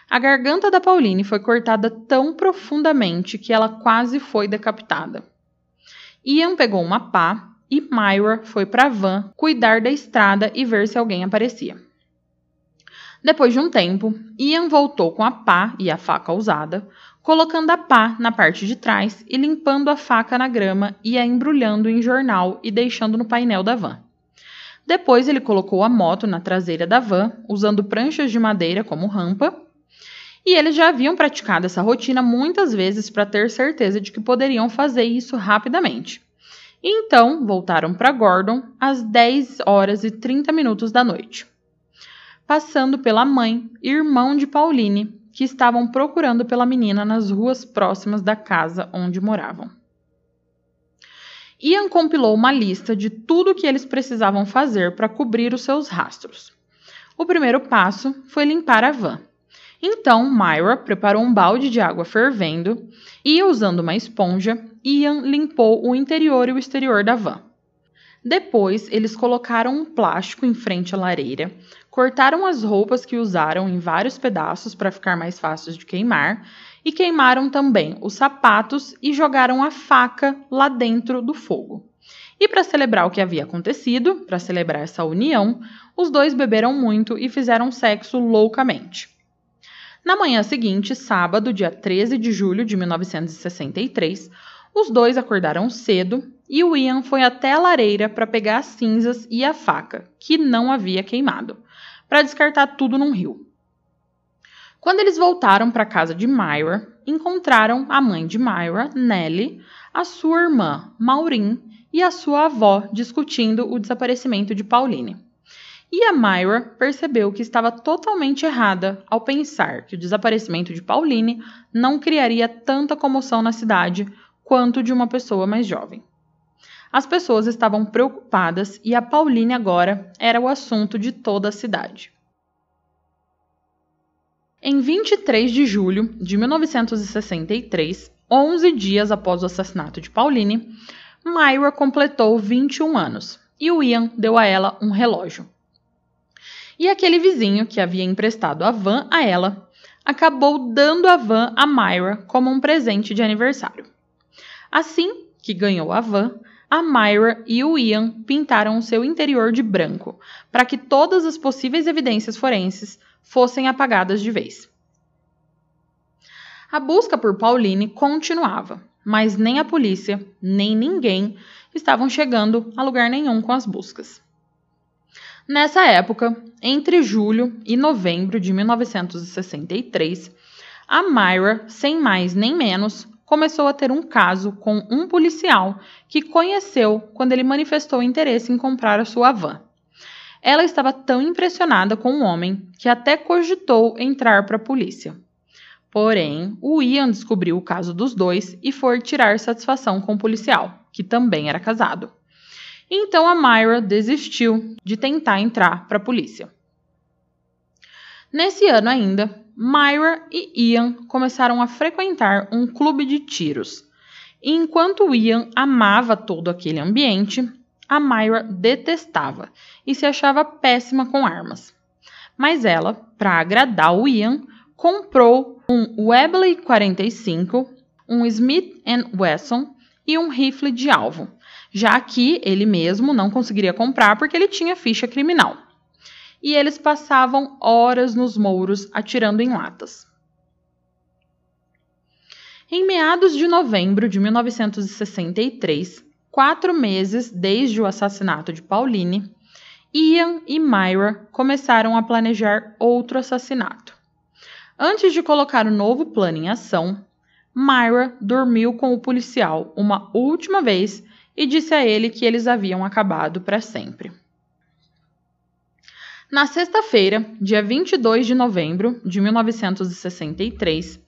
A garganta da Pauline foi cortada tão profundamente que ela quase foi decapitada. Ian pegou uma pá e Myra foi para a van cuidar da estrada e ver se alguém aparecia. Depois de um tempo, Ian voltou com a pá e a faca usada, colocando a pá na parte de trás e limpando a faca na grama e a embrulhando em jornal e deixando no painel da van. Depois ele colocou a moto na traseira da van, usando pranchas de madeira como rampa, e eles já haviam praticado essa rotina muitas vezes para ter certeza de que poderiam fazer isso rapidamente. Então, voltaram para Gordon às 10 horas e 30 minutos da noite. Passando pela mãe e irmão de Pauline, que estavam procurando pela menina nas ruas próximas da casa onde moravam. Ian compilou uma lista de tudo o que eles precisavam fazer para cobrir os seus rastros. O primeiro passo foi limpar a van. Então, Myra preparou um balde de água fervendo e, usando uma esponja, Ian limpou o interior e o exterior da van. Depois, eles colocaram um plástico em frente à lareira, cortaram as roupas que usaram em vários pedaços para ficar mais fáceis de queimar e queimaram também os sapatos e jogaram a faca lá dentro do fogo. E para celebrar o que havia acontecido, para celebrar essa união, os dois beberam muito e fizeram sexo loucamente. Na manhã seguinte, sábado, dia 13 de julho de 1963, os dois acordaram cedo e o Ian foi até a lareira para pegar as cinzas e a faca, que não havia queimado, para descartar tudo num rio. Quando eles voltaram para a casa de Myra, encontraram a mãe de Myra, Nellie, a sua irmã, Maureen, e a sua avó discutindo o desaparecimento de Pauline. E a Myra percebeu que estava totalmente errada ao pensar que o desaparecimento de Pauline não criaria tanta comoção na cidade quanto de uma pessoa mais jovem. As pessoas estavam preocupadas e a Pauline agora era o assunto de toda a cidade. Em 23 de julho de 1963, 11 dias após o assassinato de Pauline, Myra completou 21 anos e o Ian deu a ela um relógio. E aquele vizinho que havia emprestado a van a ela acabou dando a van a Myra como um presente de aniversário. Assim que ganhou a van, a Myra e o Ian pintaram o seu interior de branco, para que todas as possíveis evidências forenses fossem apagadas de vez. A busca por Pauline continuava, mas nem a polícia, nem ninguém estavam chegando a lugar nenhum com as buscas. Nessa época, entre julho e novembro de 1963, a Myra, sem mais nem menos, começou a ter um caso com um policial que conheceu quando ele manifestou interesse em comprar a sua van. Ela estava tão impressionada com o homem que até cogitou entrar para a polícia. Porém, o Ian descobriu o caso dos dois e foi tirar satisfação com o policial, que também era casado. Então a Myra desistiu de tentar entrar para a polícia. Nesse ano ainda, Myra e Ian começaram a frequentar um clube de tiros. E enquanto Ian amava todo aquele ambiente, a Myra detestava e se achava péssima com armas. Mas ela, para agradar o Ian, comprou um Webley 45, um Smith Wesson e um rifle de alvo, já que ele mesmo não conseguiria comprar porque ele tinha ficha criminal e eles passavam horas nos mouros atirando em latas. Em meados de novembro de 1963, quatro meses desde o assassinato de Pauline, Ian e Myra começaram a planejar outro assassinato. Antes de colocar o novo plano em ação, Myra dormiu com o policial uma última vez e disse a ele que eles haviam acabado para sempre. Na sexta-feira, dia 22 de novembro de 1963,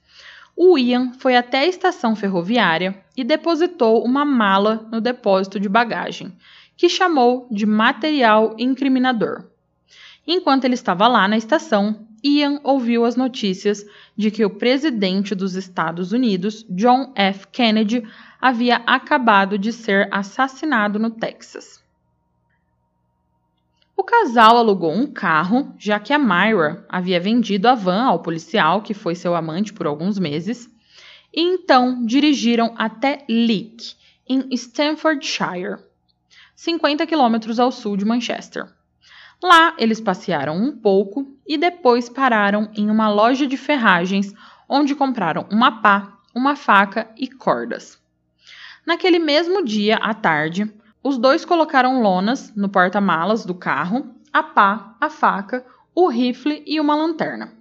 o Ian foi até a estação ferroviária e depositou uma mala no depósito de bagagem, que chamou de material incriminador. Enquanto ele estava lá na estação, Ian ouviu as notícias de que o presidente dos Estados Unidos, John F. Kennedy, havia acabado de ser assassinado no Texas. O casal alugou um carro, já que a Myra havia vendido a van ao policial, que foi seu amante por alguns meses, e então dirigiram até Leek, em Staffordshire, 50 quilômetros ao sul de Manchester. Lá, eles passearam um pouco e depois pararam em uma loja de ferragens, onde compraram uma pá, uma faca e cordas. Naquele mesmo dia, à tarde, os dois colocaram lonas no porta-malas do carro, a pá, a faca, o rifle e uma lanterna.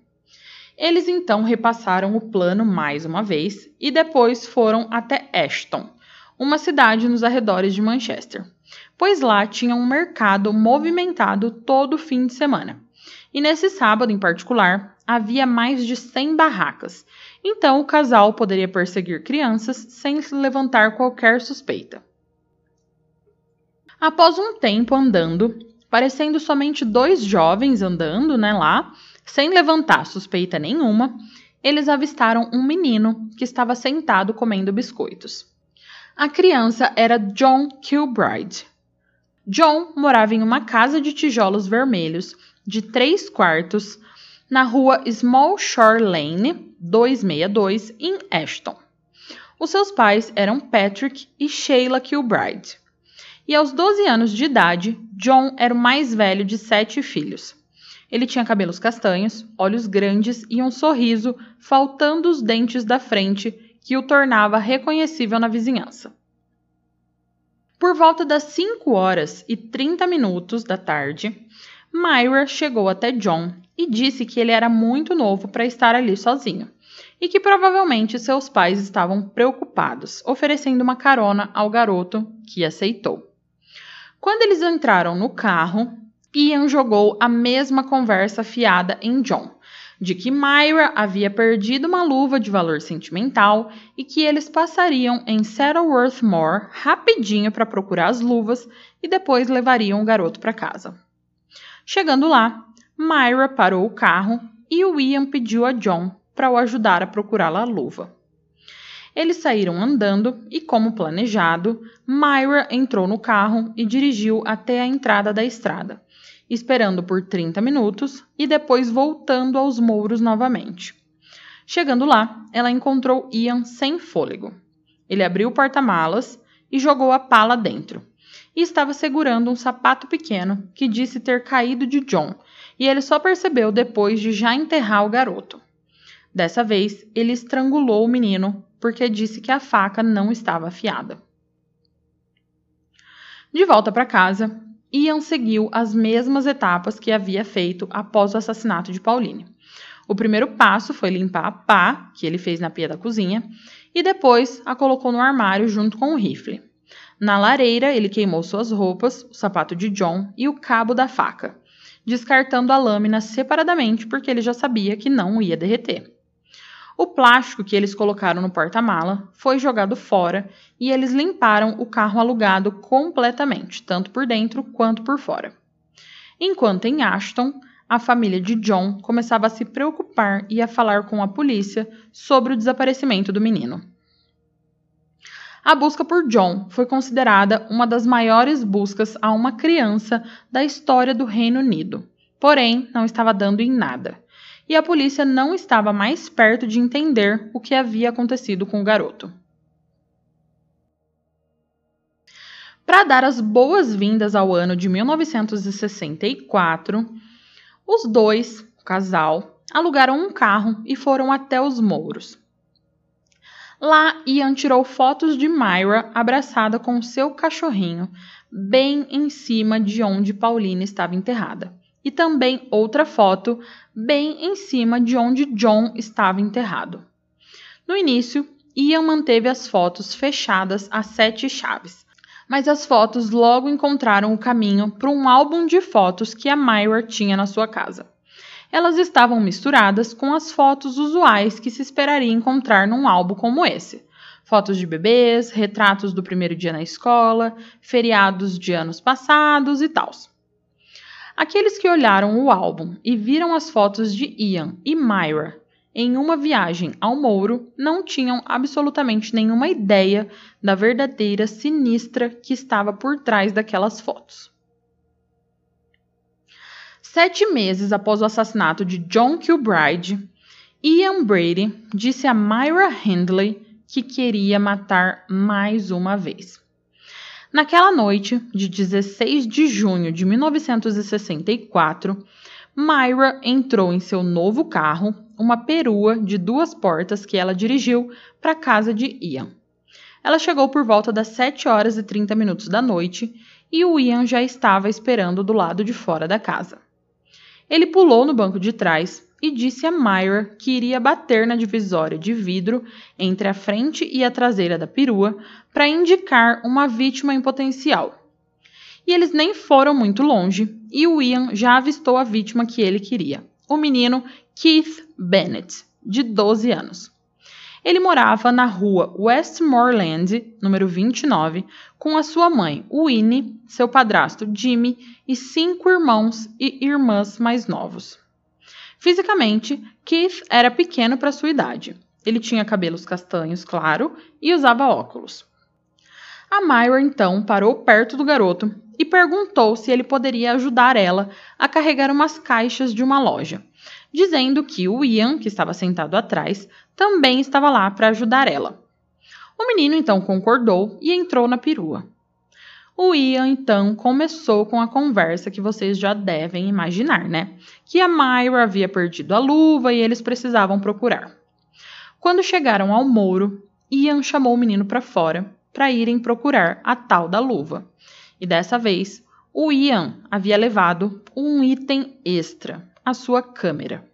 Eles então repassaram o plano mais uma vez e depois foram até Ashton, uma cidade nos arredores de Manchester, pois lá tinha um mercado movimentado todo fim de semana. E nesse sábado em particular, havia mais de 100 barracas, então o casal poderia perseguir crianças sem levantar qualquer suspeita. Após um tempo andando, parecendo somente dois jovens andando, né, lá, sem levantar suspeita nenhuma, eles avistaram um menino que estava sentado comendo biscoitos. A criança era John Kilbride. John morava em uma casa de tijolos vermelhos de três quartos na rua Small Shore Lane 262 em Ashton. Os seus pais eram Patrick e Sheila Kilbride e aos 12 anos de idade, John era o mais velho de sete filhos. Ele tinha cabelos castanhos, olhos grandes e um sorriso, faltando os dentes da frente, que o tornava reconhecível na vizinhança. Por volta das 5 horas e 30 minutos da tarde, Myra chegou até John e disse que ele era muito novo para estar ali sozinho e que provavelmente seus pais estavam preocupados, oferecendo uma carona ao garoto, que aceitou. Quando eles entraram no carro, Ian jogou a mesma conversa fiada em John, de que Myra havia perdido uma luva de valor sentimental e que eles passariam em Saddleworth Moor rapidinho para procurar as luvas e depois levariam o garoto para casa. Chegando lá, Myra parou o carro e o Ian pediu a John para o ajudar a procurar a luva. Eles saíram andando e, como planejado, Myra entrou no carro e dirigiu até a entrada da estrada. esperando por 30 minutos e depois voltando aos mouros novamente. Chegando lá, ela encontrou Ian sem fôlego. Ele abriu o porta-malas e jogou a pala dentro. E estava segurando um sapato pequeno que disse ter caído de John, e ele só percebeu depois de já enterrar o garoto. Dessa vez, ele estrangulou o menino porque disse que a faca não estava afiada. De volta para casa, Ian seguiu as mesmas etapas que havia feito após o assassinato de Pauline. O primeiro passo foi limpar a pá que ele fez na pia da cozinha e depois a colocou no armário junto com o rifle. Na lareira, ele queimou suas roupas, o sapato de John e o cabo da faca, descartando a lâmina separadamente porque ele já sabia que não ia derreter. O plástico que eles colocaram no porta-mala foi jogado fora e eles limparam o carro alugado completamente, tanto por dentro quanto por fora. Enquanto em Ashton, a família de John começava a se preocupar e a falar com a polícia sobre o desaparecimento do menino. A busca por John foi considerada uma das maiores buscas a uma criança da história do Reino Unido, porém não estava dando em nada e a polícia não estava mais perto de entender o que havia acontecido com o garoto. Para dar as boas-vindas ao ano de 1964, os dois, o casal, alugaram um carro e foram até os Mouros. Lá, Ian tirou fotos de Myra abraçada com seu cachorrinho, bem em cima de onde Paulina estava enterrada e também outra foto bem em cima de onde John estava enterrado. No início, Ian manteve as fotos fechadas a sete chaves, mas as fotos logo encontraram o caminho para um álbum de fotos que a Myra tinha na sua casa. Elas estavam misturadas com as fotos usuais que se esperaria encontrar num álbum como esse. Fotos de bebês, retratos do primeiro dia na escola, feriados de anos passados e tal. Aqueles que olharam o álbum e viram as fotos de Ian e Myra em uma viagem ao Mouro não tinham absolutamente nenhuma ideia da verdadeira sinistra que estava por trás daquelas fotos. Sete meses após o assassinato de John Kilbride, Ian Brady disse a Myra Hindley que queria matar mais uma vez. Naquela noite, de 16 de junho de 1964, Myra entrou em seu novo carro, uma perua de duas portas que ela dirigiu para a casa de Ian. Ela chegou por volta das 7 horas e 30 minutos da noite e o Ian já estava esperando do lado de fora da casa. Ele pulou no banco de trás e disse a Myra que iria bater na divisória de vidro entre a frente e a traseira da perua para indicar uma vítima em potencial. E eles nem foram muito longe e o Ian já avistou a vítima que ele queria, o menino Keith Bennett, de 12 anos. Ele morava na rua Westmoreland, número 29, com a sua mãe, Winnie, seu padrasto Jimmy e cinco irmãos e irmãs mais novos. Fisicamente, Keith era pequeno para sua idade. Ele tinha cabelos castanhos, claro, e usava óculos. A Myra então parou perto do garoto e perguntou se ele poderia ajudar ela a carregar umas caixas de uma loja, dizendo que o Ian, que estava sentado atrás, também estava lá para ajudar ela. O menino então concordou e entrou na perua. O Ian então começou com a conversa que vocês já devem imaginar, né? Que a Myra havia perdido a luva e eles precisavam procurar. Quando chegaram ao Mouro, Ian chamou o menino para fora para irem procurar a tal da luva. E dessa vez, o Ian havia levado um item extra, a sua câmera.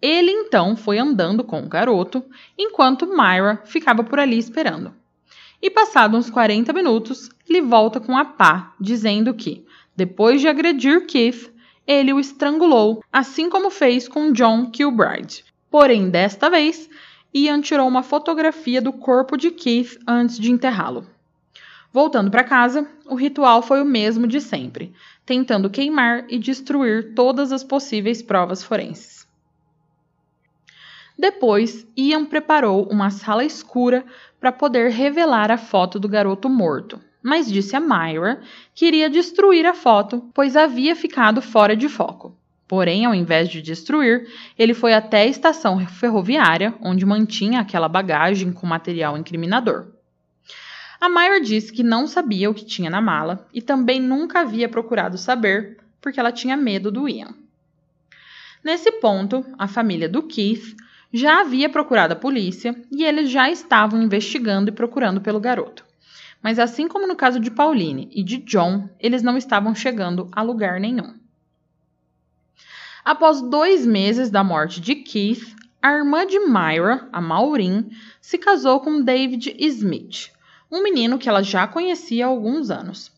Ele então foi andando com o garoto, enquanto Myra ficava por ali esperando. E passados uns 40 minutos, ele volta com a pá, dizendo que, depois de agredir Keith, ele o estrangulou, assim como fez com John Kilbride. Porém, desta vez, Ian tirou uma fotografia do corpo de Keith antes de enterrá-lo. Voltando para casa, o ritual foi o mesmo de sempre, tentando queimar e destruir todas as possíveis provas forenses. Depois, Ian preparou uma sala escura para poder revelar a foto do garoto morto, mas disse a Myra que iria destruir a foto, pois havia ficado fora de foco. Porém, ao invés de destruir, ele foi até a estação ferroviária, onde mantinha aquela bagagem com material incriminador. A Myra disse que não sabia o que tinha na mala e também nunca havia procurado saber, porque ela tinha medo do Ian. Nesse ponto, a família do Keith já havia procurado a polícia e eles já estavam investigando e procurando pelo garoto. Mas assim como no caso de Pauline e de John, eles não estavam chegando a lugar nenhum. Após dois meses da morte de Keith, a irmã de Myra, a Maureen, se casou com David Smith, um menino que ela já conhecia há alguns anos.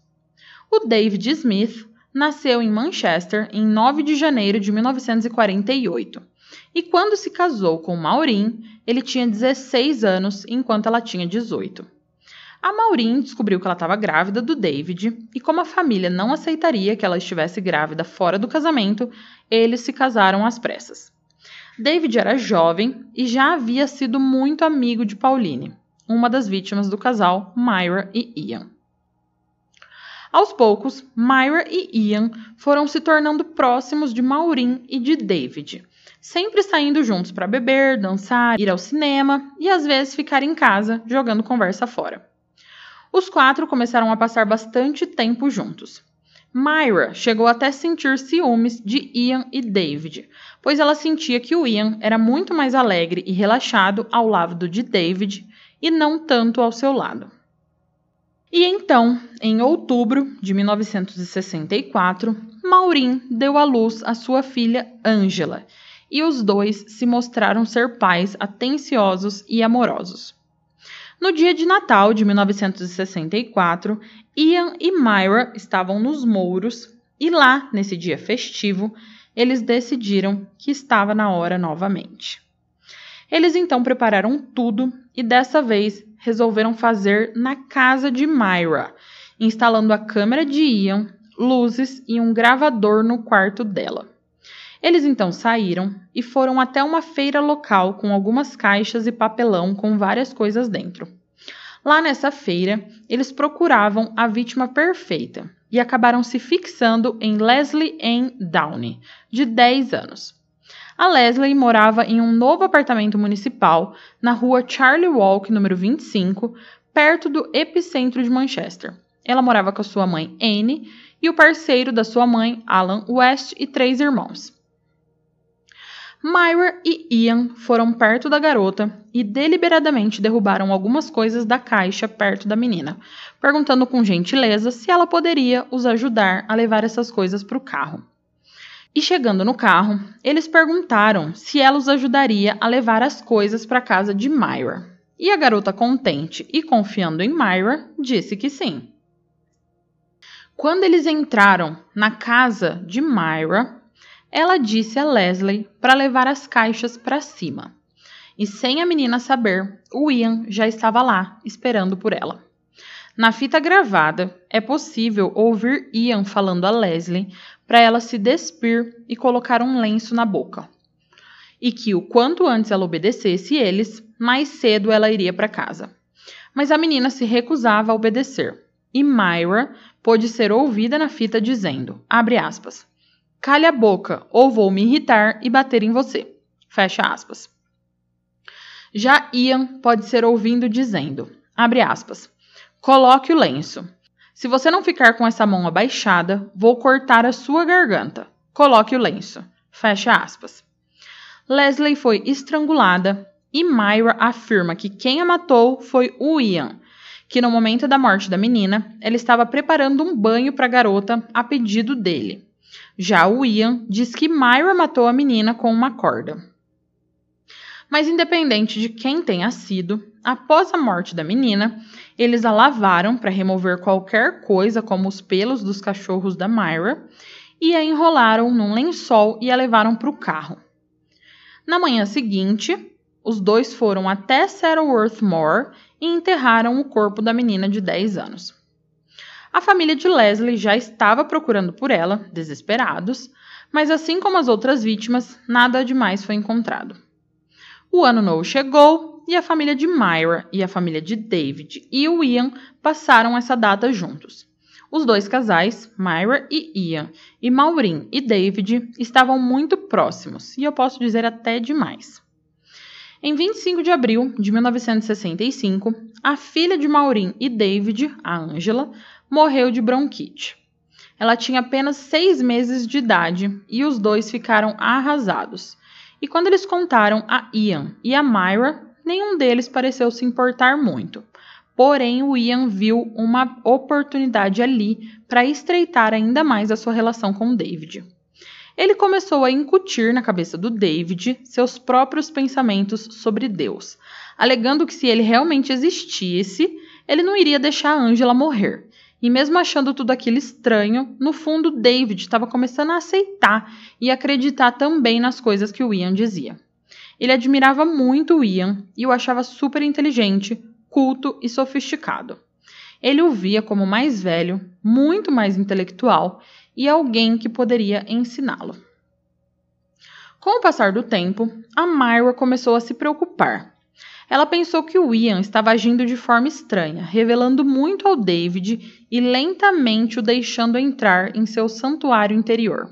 O David Smith nasceu em Manchester em 9 de janeiro de 1948 e quando se casou com Maureen, ele tinha 16 anos enquanto ela tinha 18. A Maureen descobriu que ela estava grávida do David e, como a família não aceitaria que ela estivesse grávida fora do casamento, eles se casaram às pressas. David era jovem e já havia sido muito amigo de Pauline, uma das vítimas do casal, Myra e Ian. Aos poucos, Myra e Ian foram se tornando próximos de Maureen e de David, sempre saindo juntos para beber, dançar, ir ao cinema e às vezes ficar em casa jogando conversa fora. Os quatro começaram a passar bastante tempo juntos. Myra chegou até sentir ciúmes de Ian e David, pois ela sentia que o Ian era muito mais alegre e relaxado ao lado de David e não tanto ao seu lado. E então, em outubro de 1964, Maureen deu à luz a sua filha Angela, e os dois se mostraram ser pais atenciosos e amorosos. No dia de Natal de 1964, Ian e Myra estavam nos Mouros e lá, nesse dia festivo, eles decidiram que estava na hora novamente. Eles então prepararam tudo e dessa vez resolveram fazer na casa de Myra, instalando a câmera de Ian, luzes e um gravador no quarto dela. Eles então saíram e foram até uma feira local com algumas caixas e papelão com várias coisas dentro. Lá nessa feira, eles procuravam a vítima perfeita e acabaram se fixando em Leslie Ann Downey, de 10 anos. A Leslie morava em um novo apartamento municipal na rua Charlie Walk, número 25, perto do epicentro de Manchester. Ela morava com a sua mãe Anne e o parceiro da sua mãe, Alan West, e três irmãos. Myra e Ian foram perto da garota e deliberadamente derrubaram algumas coisas da caixa perto da menina, perguntando com gentileza se ela poderia os ajudar a levar essas coisas para o carro. E chegando no carro, eles perguntaram se ela os ajudaria a levar as coisas para a casa de Myra. E a garota, contente e confiando em Myra, disse que sim. Quando eles entraram na casa de Myra, ela disse a Leslie para levar as caixas para cima. E sem a menina saber, o Ian já estava lá, esperando por ela. Na fita gravada, é possível ouvir Ian falando a Leslie para ela se despir e colocar um lenço na boca. E que o quanto antes ela obedecesse eles, mais cedo ela iria para casa. Mas a menina se recusava a obedecer. E Myra pôde ser ouvida na fita dizendo, abre aspas, Cale a boca, ou vou me irritar e bater em você. Fecha aspas. Já Ian pode ser ouvindo dizendo, abre aspas, coloque o lenço. Se você não ficar com essa mão abaixada, vou cortar a sua garganta. Coloque o lenço. Fecha aspas. Leslie foi estrangulada e Myra afirma que quem a matou foi o Ian, que no momento da morte da menina, ele estava preparando um banho para a garota a pedido dele. Já o Ian diz que Myra matou a menina com uma corda. Mas, independente de quem tenha sido, após a morte da menina, eles a lavaram para remover qualquer coisa, como os pelos dos cachorros da Myra, e a enrolaram num lençol e a levaram para o carro. Na manhã seguinte, os dois foram até Saddleworth Moor e enterraram o corpo da menina de 10 anos. A família de Leslie já estava procurando por ela, desesperados, mas assim como as outras vítimas, nada demais foi encontrado. O ano novo chegou e a família de Myra e a família de David e o Ian passaram essa data juntos. Os dois casais, Myra e Ian, e Maureen e David, estavam muito próximos, e eu posso dizer até demais. Em 25 de abril de 1965, a filha de Maureen e David, a Angela, morreu de bronquite. Ela tinha apenas seis meses de idade e os dois ficaram arrasados. E quando eles contaram a Ian e a Myra, nenhum deles pareceu se importar muito. Porém, o Ian viu uma oportunidade ali para estreitar ainda mais a sua relação com David. Ele começou a incutir na cabeça do David seus próprios pensamentos sobre Deus, alegando que se ele realmente existisse, ele não iria deixar Angela morrer. E mesmo achando tudo aquilo estranho, no fundo David estava começando a aceitar e acreditar também nas coisas que o Ian dizia. Ele admirava muito o Ian e o achava super inteligente, culto e sofisticado. Ele o via como mais velho, muito mais intelectual e alguém que poderia ensiná-lo. Com o passar do tempo, a Myra começou a se preocupar ela pensou que o Ian estava agindo de forma estranha, revelando muito ao David e lentamente o deixando entrar em seu santuário interior.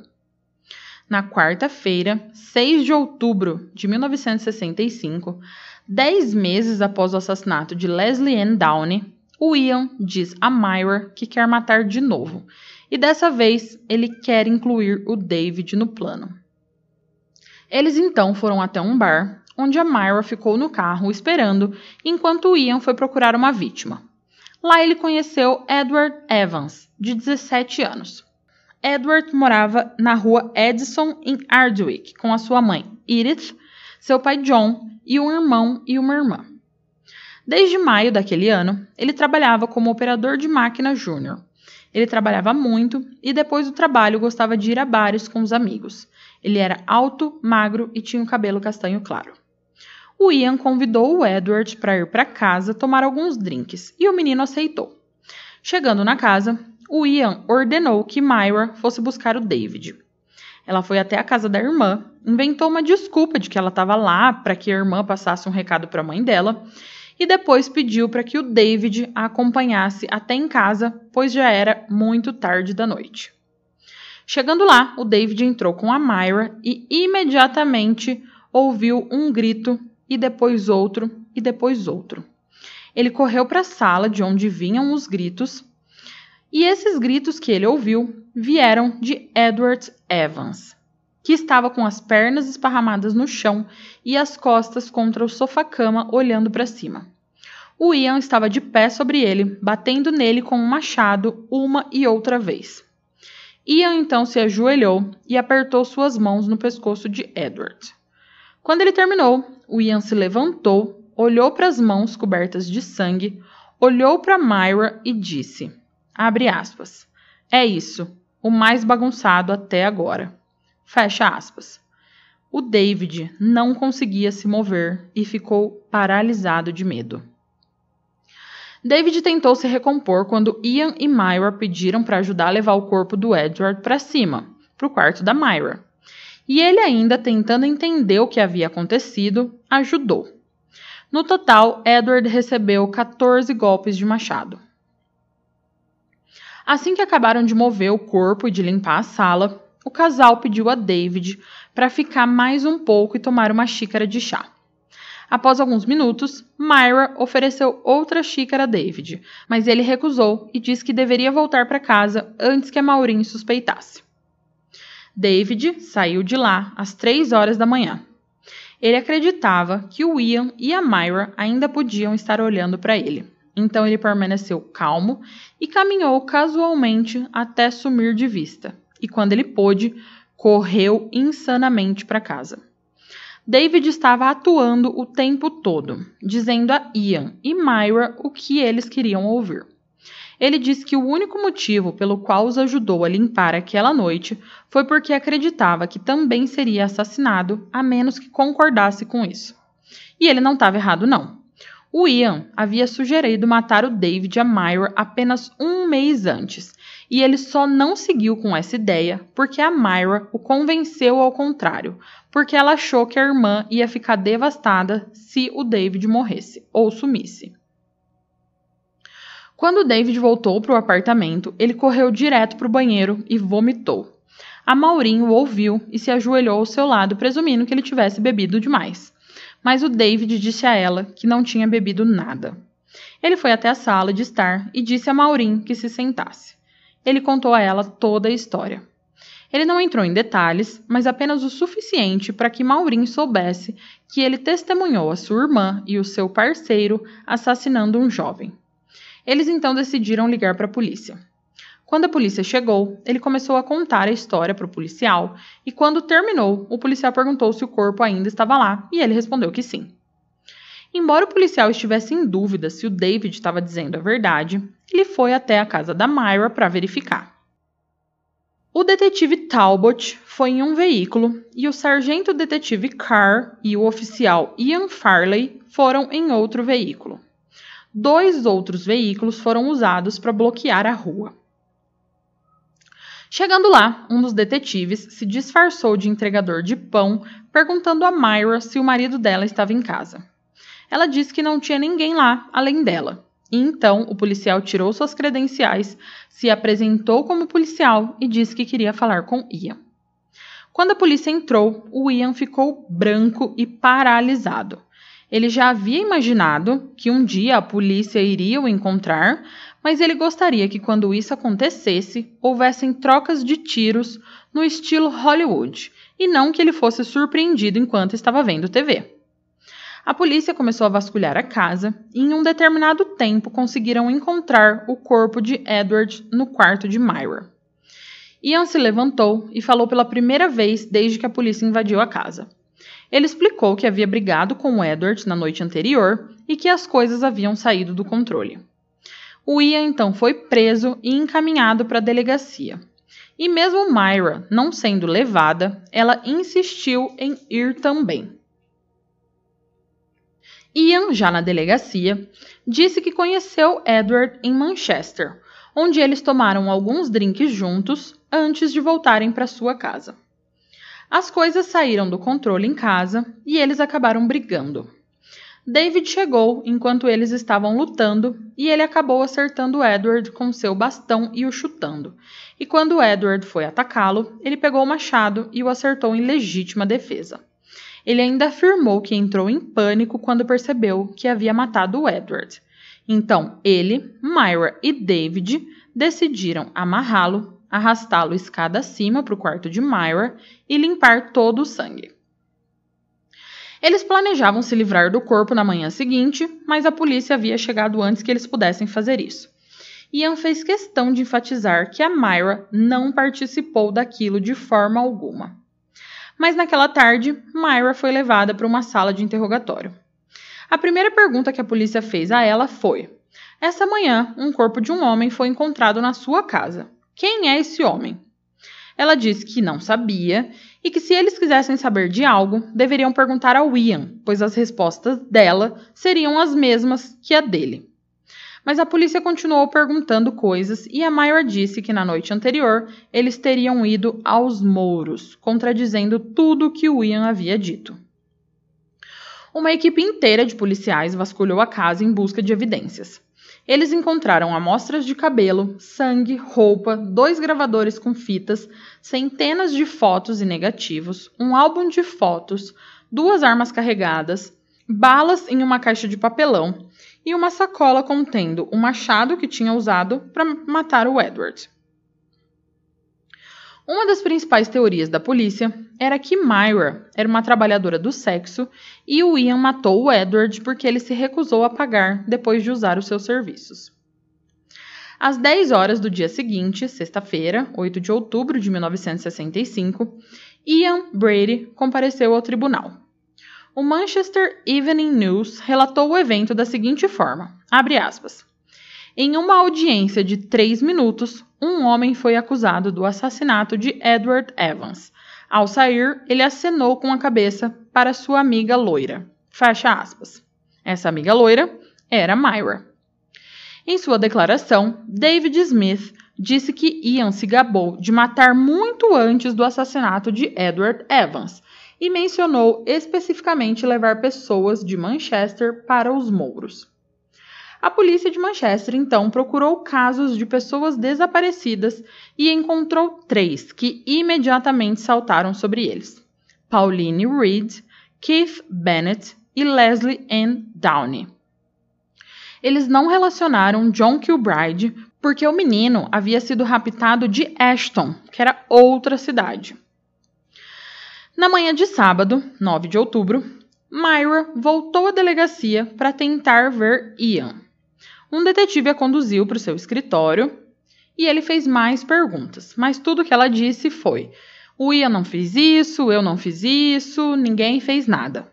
Na quarta-feira, 6 de outubro de 1965, dez meses após o assassinato de Leslie Ann Downey, o Ian diz a Myra que quer matar de novo, e dessa vez ele quer incluir o David no plano. Eles então foram até um bar onde a Myra ficou no carro esperando enquanto Ian foi procurar uma vítima. Lá ele conheceu Edward Evans, de 17 anos. Edward morava na rua Edison, em Ardwick, com a sua mãe, Edith, seu pai John e um irmão e uma irmã. Desde maio daquele ano, ele trabalhava como operador de máquina júnior. Ele trabalhava muito e depois do trabalho gostava de ir a bares com os amigos. Ele era alto, magro e tinha o cabelo castanho claro o Ian convidou o Edward para ir para casa tomar alguns drinks e o menino aceitou. Chegando na casa, o Ian ordenou que Myra fosse buscar o David. Ela foi até a casa da irmã, inventou uma desculpa de que ela estava lá para que a irmã passasse um recado para a mãe dela e depois pediu para que o David a acompanhasse até em casa, pois já era muito tarde da noite. Chegando lá, o David entrou com a Myra e imediatamente ouviu um grito e depois outro, e depois outro. Ele correu para a sala de onde vinham os gritos, e esses gritos que ele ouviu vieram de Edward Evans, que estava com as pernas esparramadas no chão e as costas contra o sofá-cama olhando para cima. O Ian estava de pé sobre ele, batendo nele com um machado uma e outra vez. Ian então se ajoelhou e apertou suas mãos no pescoço de Edward. Quando ele terminou, o Ian se levantou, olhou para as mãos cobertas de sangue, olhou para Myra e disse: Abre aspas. É isso, o mais bagunçado até agora. Fecha aspas. O David não conseguia se mover e ficou paralisado de medo. David tentou se recompor quando Ian e Myra pediram para ajudar a levar o corpo do Edward para cima, para o quarto da Myra e ele, ainda tentando entender o que havia acontecido, ajudou. No total, Edward recebeu 14 golpes de machado. Assim que acabaram de mover o corpo e de limpar a sala, o casal pediu a David para ficar mais um pouco e tomar uma xícara de chá. Após alguns minutos, Myra ofereceu outra xícara a David, mas ele recusou e disse que deveria voltar para casa antes que a Maureen suspeitasse. David saiu de lá às três horas da manhã. Ele acreditava que o Ian e a Myra ainda podiam estar olhando para ele. Então ele permaneceu calmo e caminhou casualmente até sumir de vista. E quando ele pôde, correu insanamente para casa. David estava atuando o tempo todo, dizendo a Ian e Myra o que eles queriam ouvir. Ele disse que o único motivo pelo qual os ajudou a limpar aquela noite foi porque acreditava que também seria assassinado, a menos que concordasse com isso. E ele não estava errado, não. O Ian havia sugerido matar o David a Myra apenas um mês antes, E ele só não seguiu com essa ideia porque a Myra o convenceu ao contrário, porque ela achou que a irmã ia ficar devastada se o David morresse ou sumisse. Quando David voltou para o apartamento, ele correu direto para o banheiro e vomitou. A Maureen o ouviu e se ajoelhou ao seu lado, presumindo que ele tivesse bebido demais. Mas o David disse a ela que não tinha bebido nada. Ele foi até a sala de estar e disse a Maureen que se sentasse. Ele contou a ela toda a história. Ele não entrou em detalhes, mas apenas o suficiente para que Maureen soubesse que ele testemunhou a sua irmã e o seu parceiro assassinando um jovem. Eles então decidiram ligar para a polícia. Quando a polícia chegou, ele começou a contar a história para o policial e, quando terminou, o policial perguntou se o corpo ainda estava lá e ele respondeu que sim. Embora o policial estivesse em dúvida se o David estava dizendo a verdade, ele foi até a casa da Myra para verificar. O detetive Talbot foi em um veículo e o sargento detetive Carr e o oficial Ian Farley foram em outro veículo. Dois outros veículos foram usados para bloquear a rua. Chegando lá, um dos detetives se disfarçou de entregador de pão, perguntando a Myra se o marido dela estava em casa. Ela disse que não tinha ninguém lá além dela. E então o policial tirou suas credenciais, se apresentou como policial e disse que queria falar com Ian. Quando a polícia entrou, o Ian ficou branco e paralisado. Ele já havia imaginado que um dia a polícia iria o encontrar, mas ele gostaria que quando isso acontecesse, houvessem trocas de tiros no estilo Hollywood, e não que ele fosse surpreendido enquanto estava vendo TV. A polícia começou a vasculhar a casa e, em um determinado tempo, conseguiram encontrar o corpo de Edward no quarto de Myra. Ian se levantou e falou pela primeira vez desde que a polícia invadiu a casa. Ele explicou que havia brigado com Edward na noite anterior e que as coisas haviam saído do controle. O Ian então foi preso e encaminhado para a delegacia. E mesmo Myra não sendo levada, ela insistiu em ir também. Ian, já na delegacia, disse que conheceu Edward em Manchester, onde eles tomaram alguns drinks juntos antes de voltarem para sua casa. As coisas saíram do controle em casa e eles acabaram brigando. David chegou enquanto eles estavam lutando e ele acabou acertando Edward com seu bastão e o chutando. E quando Edward foi atacá-lo, ele pegou o machado e o acertou em legítima defesa. Ele ainda afirmou que entrou em pânico quando percebeu que havia matado Edward. Então ele, Myra e David decidiram amarrá-lo, arrastá-lo escada acima para o quarto de Myra e limpar todo o sangue. Eles planejavam se livrar do corpo na manhã seguinte, mas a polícia havia chegado antes que eles pudessem fazer isso. Ian fez questão de enfatizar que a Myra não participou daquilo de forma alguma. Mas naquela tarde, Myra foi levada para uma sala de interrogatório. A primeira pergunta que a polícia fez a ela foi: Essa manhã, um corpo de um homem foi encontrado na sua casa. Quem é esse homem? Ela disse que não sabia e que se eles quisessem saber de algo, deveriam perguntar ao Ian, pois as respostas dela seriam as mesmas que a dele. Mas a polícia continuou perguntando coisas e a Myra disse que na noite anterior eles teriam ido aos mouros, contradizendo tudo que o Ian havia dito. Uma equipe inteira de policiais vasculhou a casa em busca de evidências. Eles encontraram amostras de cabelo, sangue, roupa, dois gravadores com fitas, centenas de fotos e negativos, um álbum de fotos, duas armas carregadas, balas em uma caixa de papelão e uma sacola contendo o machado que tinha usado para matar o Edward. Uma das principais teorias da polícia era que Myra era uma trabalhadora do sexo e o Ian matou o Edward porque ele se recusou a pagar depois de usar os seus serviços. Às 10 horas do dia seguinte, sexta-feira, 8 de outubro de 1965, Ian Brady compareceu ao tribunal. O Manchester Evening News relatou o evento da seguinte forma: aspas. Em uma audiência de três minutos, um homem foi acusado do assassinato de Edward Evans. Ao sair, ele acenou com a cabeça para sua amiga loira. Fecha aspas. Essa amiga loira era Myra. Em sua declaração, David Smith disse que Ian se gabou de matar muito antes do assassinato de Edward Evans e mencionou especificamente levar pessoas de Manchester para os mouros. A polícia de Manchester então procurou casos de pessoas desaparecidas e encontrou três que imediatamente saltaram sobre eles: Pauline Reed, Keith Bennett e Leslie Ann Downey. Eles não relacionaram John Kilbride porque o menino havia sido raptado de Ashton, que era outra cidade. Na manhã de sábado, 9 de outubro, Myra voltou à delegacia para tentar ver Ian. Um detetive a conduziu para o seu escritório e ele fez mais perguntas, mas tudo que ela disse foi: o Ian não fez isso, eu não fiz isso, ninguém fez nada.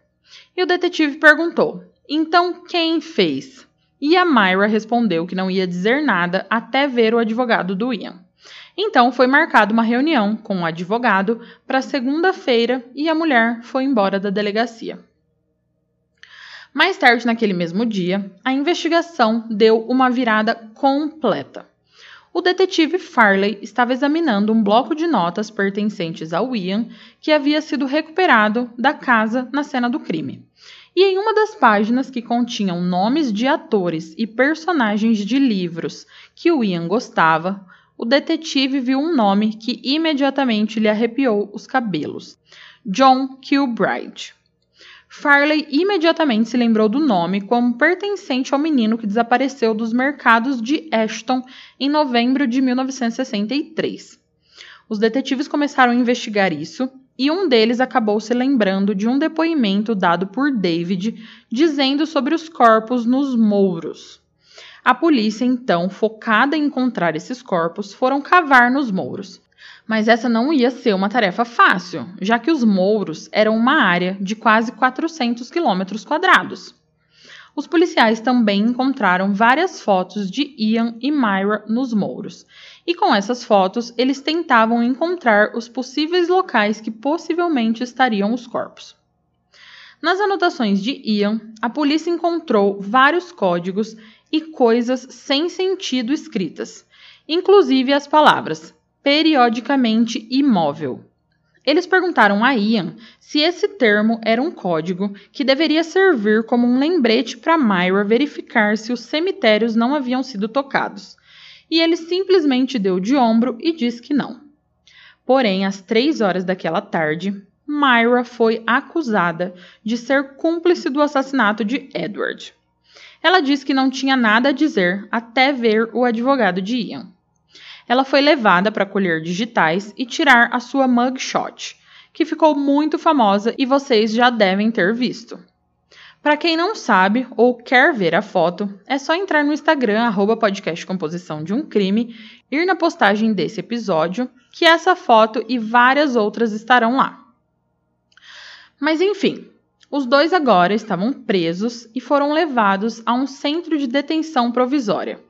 E o detetive perguntou: então quem fez? E a Myra respondeu que não ia dizer nada até ver o advogado do Ian. Então foi marcada uma reunião com o advogado para segunda-feira e a mulher foi embora da delegacia. Mais tarde naquele mesmo dia, a investigação deu uma virada completa. O detetive Farley estava examinando um bloco de notas pertencentes ao Ian que havia sido recuperado da casa na cena do crime. E em uma das páginas que continham nomes de atores e personagens de livros que o Ian gostava, o detetive viu um nome que imediatamente lhe arrepiou os cabelos: John Kilbride. Farley imediatamente se lembrou do nome como pertencente ao menino que desapareceu dos mercados de Ashton em novembro de 1963. Os detetives começaram a investigar isso e um deles acabou se lembrando de um depoimento dado por David dizendo sobre os corpos nos mouros. A polícia, então, focada em encontrar esses corpos, foram cavar nos mouros. Mas essa não ia ser uma tarefa fácil, já que os mouros eram uma área de quase 400 quilômetros quadrados. Os policiais também encontraram várias fotos de Ian e Myra nos mouros, e com essas fotos eles tentavam encontrar os possíveis locais que possivelmente estariam os corpos. Nas anotações de Ian, a polícia encontrou vários códigos e coisas sem sentido escritas, inclusive as palavras periodicamente imóvel. Eles perguntaram a Ian se esse termo era um código que deveria servir como um lembrete para Myra verificar se os cemitérios não haviam sido tocados. E ele simplesmente deu de ombro e disse que não. Porém, às três horas daquela tarde, Myra foi acusada de ser cúmplice do assassinato de Edward. Ela disse que não tinha nada a dizer até ver o advogado de Ian ela foi levada para colher digitais e tirar a sua mugshot, que ficou muito famosa e vocês já devem ter visto. Para quem não sabe ou quer ver a foto, é só entrar no Instagram, arroba podcast Composição de um Crime, ir na postagem desse episódio, que essa foto e várias outras estarão lá. Mas enfim, os dois agora estavam presos e foram levados a um centro de detenção provisória,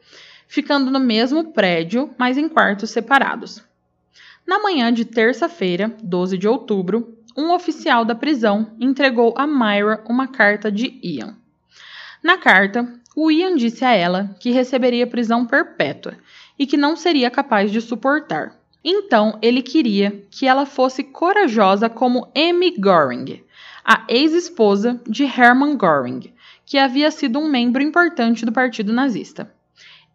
ficando no mesmo prédio, mas em quartos separados. Na manhã de terça-feira, 12 de outubro, um oficial da prisão entregou a Myra uma carta de Ian. Na carta, o Ian disse a ela que receberia prisão perpétua e que não seria capaz de suportar. Então, ele queria que ela fosse corajosa como Amy Goring, a ex-esposa de Hermann Göring, que havia sido um membro importante do Partido Nazista.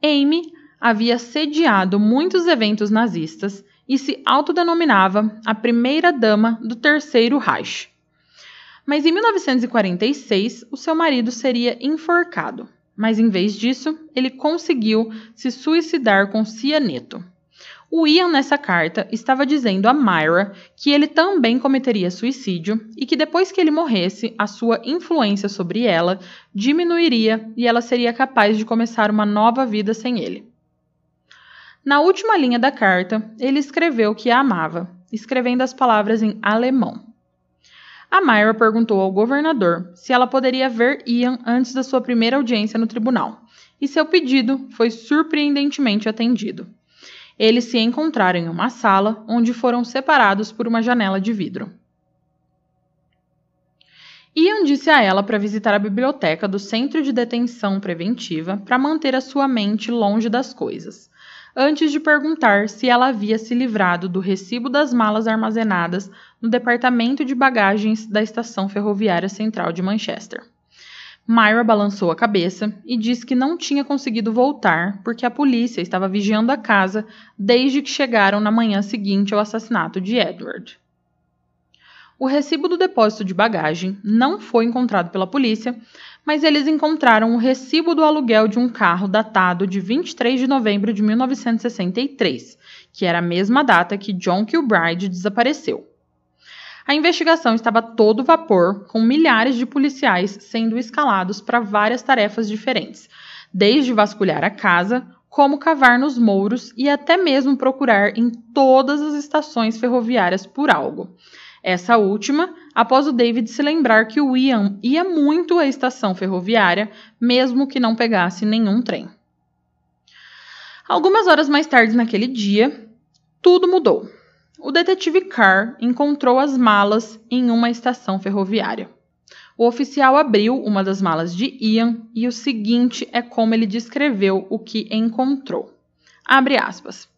Amy havia sediado muitos eventos nazistas e se autodenominava a primeira dama do Terceiro Reich. Mas em 1946, o seu marido seria enforcado, mas em vez disso, ele conseguiu se suicidar com cianeto. O Ian, nessa carta, estava dizendo a Myra que ele também cometeria suicídio e que depois que ele morresse, a sua influência sobre ela diminuiria e ela seria capaz de começar uma nova vida sem ele. Na última linha da carta, ele escreveu que a amava, escrevendo as palavras em alemão. A Myra perguntou ao governador se ela poderia ver Ian antes da sua primeira audiência no tribunal, e seu pedido foi surpreendentemente atendido. Eles se encontraram em uma sala onde foram separados por uma janela de vidro. Ian disse a ela para visitar a biblioteca do Centro de Detenção Preventiva para manter a sua mente longe das coisas. antes de perguntar se ela havia se livrado do recibo das malas armazenadas no departamento de bagagens da estação ferroviária central de Manchester. Myra balançou a cabeça e disse que não tinha conseguido voltar porque a polícia estava vigiando a casa desde que chegaram na manhã seguinte ao assassinato de Edward. O recibo do depósito de bagagem não foi encontrado pela polícia, mas eles encontraram o recibo do aluguel de um carro datado de 23 de novembro de 1963, que era a mesma data que John Kilbride desapareceu. A investigação estava todo vapor, com milhares de policiais sendo escalados para várias tarefas diferentes, desde vasculhar a casa, como cavar nos mouros e até mesmo procurar em todas as estações ferroviárias por algo. Essa última, após o David se lembrar que o Ian ia muito à estação ferroviária, mesmo que não pegasse nenhum trem. Algumas horas mais tarde naquele dia, tudo mudou o detetive Carr encontrou as malas em uma estação ferroviária. O oficial abriu uma das malas de Ian e o seguinte é como ele descreveu o que encontrou. Abre aspas.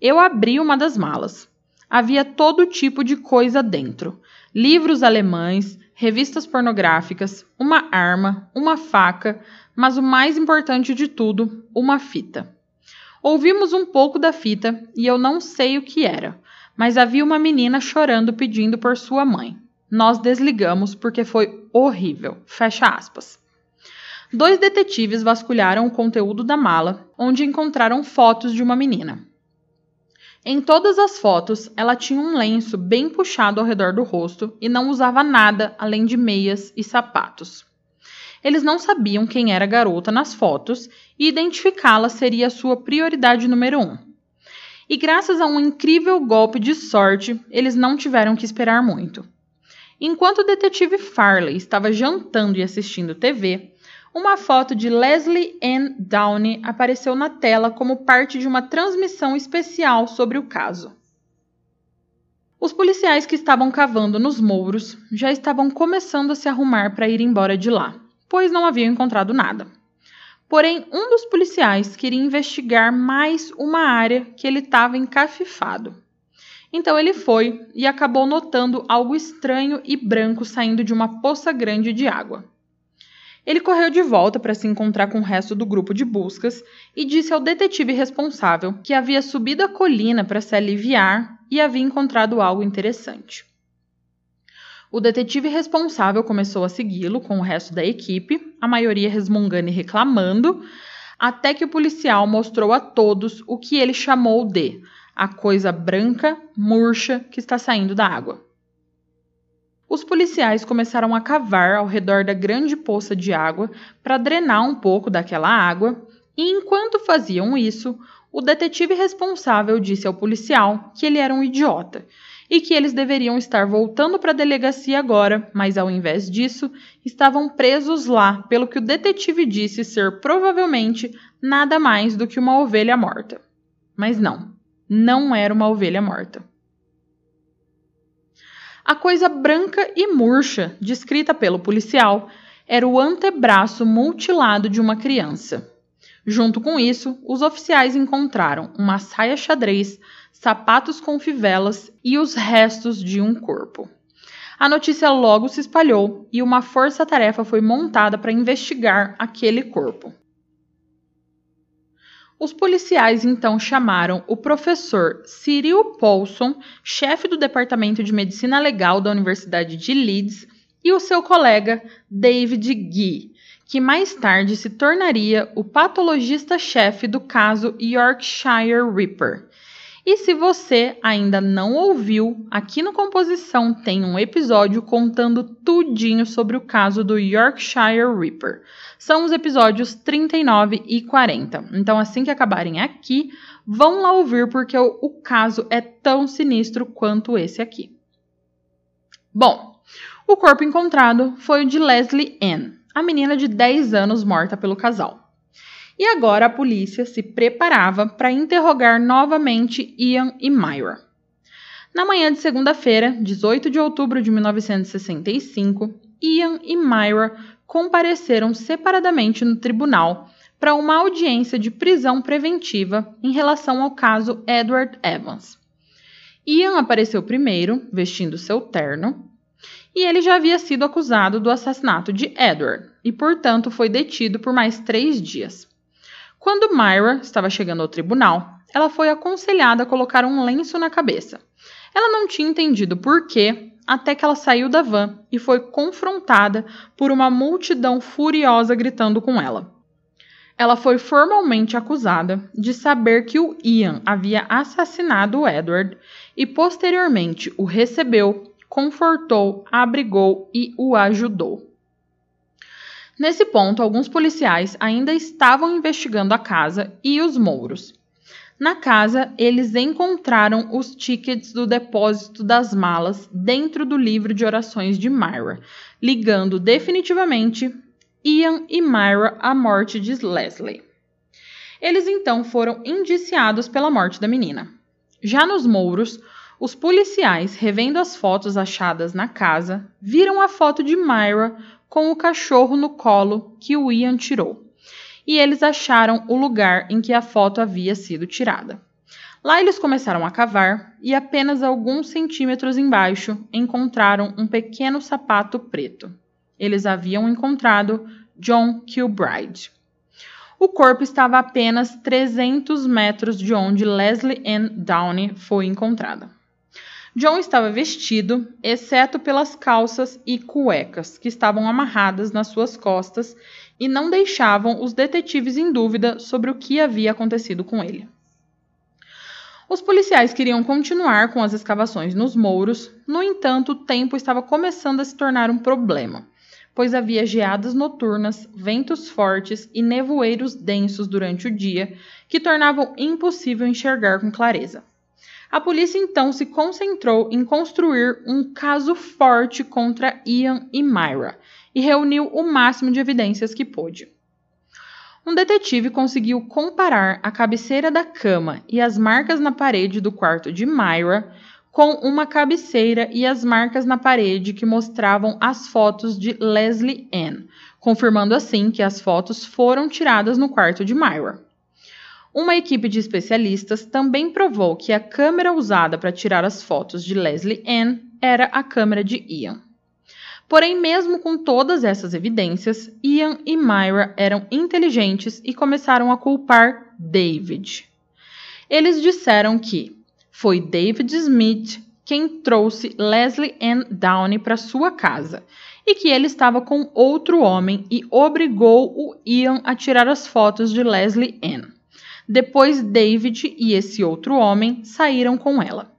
Eu abri uma das malas. Havia todo tipo de coisa dentro: livros alemães, revistas pornográficas, uma arma, uma faca, mas o mais importante de tudo, uma fita. Ouvimos um pouco da fita e eu não sei o que era mas havia uma menina chorando pedindo por sua mãe. Nós desligamos porque foi horrível. Fecha aspas. Dois detetives vasculharam o conteúdo da mala, onde encontraram fotos de uma menina. Em todas as fotos, ela tinha um lenço bem puxado ao redor do rosto e não usava nada além de meias e sapatos. Eles não sabiam quem era a garota nas fotos e identificá-la seria sua prioridade número um. E graças a um incrível golpe de sorte, eles não tiveram que esperar muito. Enquanto o detetive Farley estava jantando e assistindo TV, uma foto de Leslie Ann Downey apareceu na tela como parte de uma transmissão especial sobre o caso. Os policiais que estavam cavando nos mouros já estavam começando a se arrumar para ir embora de lá, pois não haviam encontrado nada. Porém, um dos policiais queria investigar mais uma área que ele estava encafifado. Então ele foi e acabou notando algo estranho e branco saindo de uma poça grande de água. Ele correu de volta para se encontrar com o resto do grupo de buscas e disse ao detetive responsável que havia subido a colina para se aliviar e havia encontrado algo interessante. O detetive responsável começou a segui-lo com o resto da equipe, a maioria resmungando e reclamando, até que o policial mostrou a todos o que ele chamou de a coisa branca, murcha que está saindo da água. Os policiais começaram a cavar ao redor da grande poça de água para drenar um pouco daquela água, e enquanto faziam isso, o detetive responsável disse ao policial que ele era um idiota e que eles deveriam estar voltando para a delegacia agora, mas ao invés disso, estavam presos lá, pelo que o detetive disse ser provavelmente nada mais do que uma ovelha morta. Mas não, não era uma ovelha morta. A coisa branca e murcha, descrita pelo policial, era o antebraço mutilado de uma criança. Junto com isso, os oficiais encontraram uma saia xadrez sapatos com fivelas e os restos de um corpo. A notícia logo se espalhou e uma força-tarefa foi montada para investigar aquele corpo. Os policiais então chamaram o professor Cyril Paulson, chefe do Departamento de Medicina Legal da Universidade de Leeds, e o seu colega David Gee, que mais tarde se tornaria o patologista-chefe do caso Yorkshire Ripper, e se você ainda não ouviu, aqui no Composição tem um episódio contando tudinho sobre o caso do Yorkshire Ripper. São os episódios 39 e 40. Então, assim que acabarem aqui, vão lá ouvir porque o, o caso é tão sinistro quanto esse aqui. Bom, o corpo encontrado foi o de Leslie Ann, a menina de 10 anos morta pelo casal e agora a polícia se preparava para interrogar novamente Ian e Myra. Na manhã de segunda-feira, 18 de outubro de 1965, Ian e Myra compareceram separadamente no tribunal para uma audiência de prisão preventiva em relação ao caso Edward Evans. Ian apareceu primeiro, vestindo seu terno, e ele já havia sido acusado do assassinato de Edward e, portanto, foi detido por mais três dias. Quando Myra estava chegando ao tribunal, ela foi aconselhada a colocar um lenço na cabeça. Ela não tinha entendido por quê, até que ela saiu da van e foi confrontada por uma multidão furiosa gritando com ela. Ela foi formalmente acusada de saber que o Ian havia assassinado o Edward e posteriormente o recebeu confortou, abrigou e o ajudou. Nesse ponto, alguns policiais ainda estavam investigando a casa e os mouros. Na casa, eles encontraram os tickets do depósito das malas dentro do livro de orações de Myra, ligando definitivamente Ian e Myra à morte de Leslie. Eles então foram indiciados pela morte da menina. Já nos mouros, os policiais, revendo as fotos achadas na casa, viram a foto de Myra com o cachorro no colo que o Ian tirou. E eles acharam o lugar em que a foto havia sido tirada. Lá eles começaram a cavar e apenas alguns centímetros embaixo encontraram um pequeno sapato preto. Eles haviam encontrado John Kilbride. O corpo estava a apenas 300 metros de onde Leslie Ann Downey foi encontrada. John estava vestido, exceto pelas calças e cuecas, que estavam amarradas nas suas costas e não deixavam os detetives em dúvida sobre o que havia acontecido com ele. Os policiais queriam continuar com as escavações nos mouros, no entanto, o tempo estava começando a se tornar um problema, pois havia geadas noturnas, ventos fortes e nevoeiros densos durante o dia que tornavam impossível enxergar com clareza. A polícia então se concentrou em construir um caso forte contra Ian e Myra e reuniu o máximo de evidências que pôde. Um detetive conseguiu comparar a cabeceira da cama e as marcas na parede do quarto de Myra com uma cabeceira e as marcas na parede que mostravam as fotos de Leslie Ann, confirmando assim que as fotos foram tiradas no quarto de Myra. Uma equipe de especialistas também provou que a câmera usada para tirar as fotos de Leslie Ann era a câmera de Ian. Porém, mesmo com todas essas evidências, Ian e Myra eram inteligentes e começaram a culpar David. Eles disseram que foi David Smith quem trouxe Leslie Ann Downey para sua casa e que ele estava com outro homem e obrigou o Ian a tirar as fotos de Leslie Ann. Depois, David e esse outro homem saíram com ela.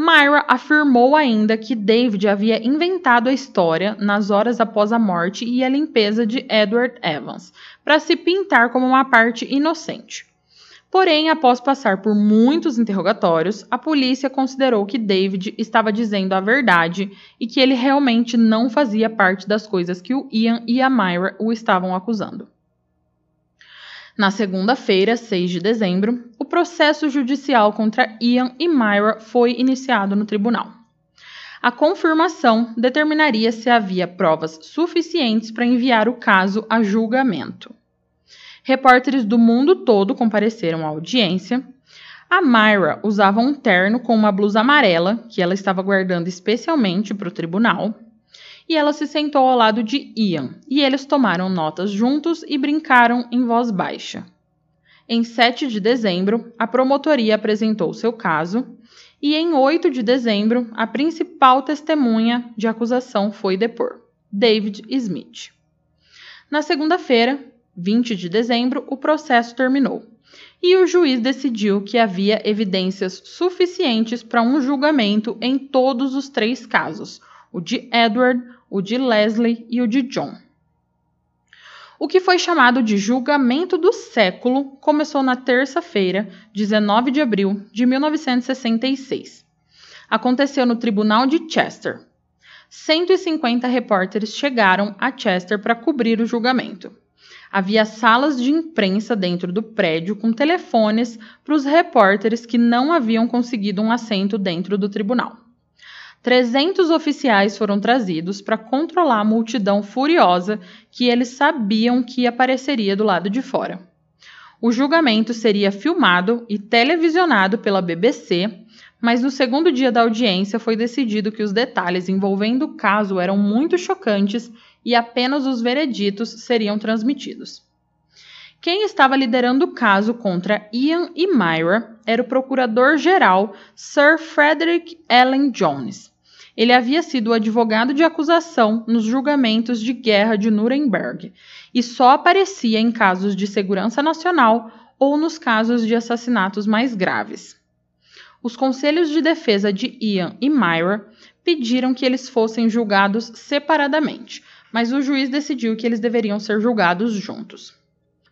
Myra afirmou ainda que David havia inventado a história nas horas após a morte e a limpeza de Edward Evans, para se pintar como uma parte inocente. Porém, após passar por muitos interrogatórios, a polícia considerou que David estava dizendo a verdade e que ele realmente não fazia parte das coisas que o Ian e a Myra o estavam acusando. Na segunda-feira, 6 de dezembro, o processo judicial contra Ian e Myra foi iniciado no tribunal. A confirmação determinaria se havia provas suficientes para enviar o caso a julgamento. Repórteres do mundo todo compareceram à audiência. A Myra usava um terno com uma blusa amarela, que ela estava guardando especialmente para o tribunal e ela se sentou ao lado de Ian, e eles tomaram notas juntos e brincaram em voz baixa. Em 7 de dezembro, a promotoria apresentou seu caso, e em 8 de dezembro, a principal testemunha de acusação foi depor, David Smith. Na segunda-feira, 20 de dezembro, o processo terminou e o juiz decidiu que havia evidências suficientes para um julgamento em todos os três casos: o de Edward, o de Leslie e o de John. O que foi chamado de julgamento do século começou na terça-feira, 19 de abril de 1966. Aconteceu no Tribunal de Chester. 150 repórteres chegaram a Chester para cobrir o julgamento. Havia salas de imprensa dentro do prédio com telefones para os repórteres que não haviam conseguido um assento dentro do tribunal. 300 oficiais foram trazidos para controlar a multidão furiosa que eles sabiam que apareceria do lado de fora. O julgamento seria filmado e televisionado pela BBC, mas no segundo dia da audiência foi decidido que os detalhes envolvendo o caso eram muito chocantes e apenas os vereditos seriam transmitidos. Quem estava liderando o caso contra Ian e Myra era o procurador-geral Sir Frederick Allen Jones. Ele havia sido o advogado de acusação nos julgamentos de guerra de Nuremberg e só aparecia em casos de segurança nacional ou nos casos de assassinatos mais graves. Os conselhos de defesa de Ian e Myra pediram que eles fossem julgados separadamente, mas o juiz decidiu que eles deveriam ser julgados juntos.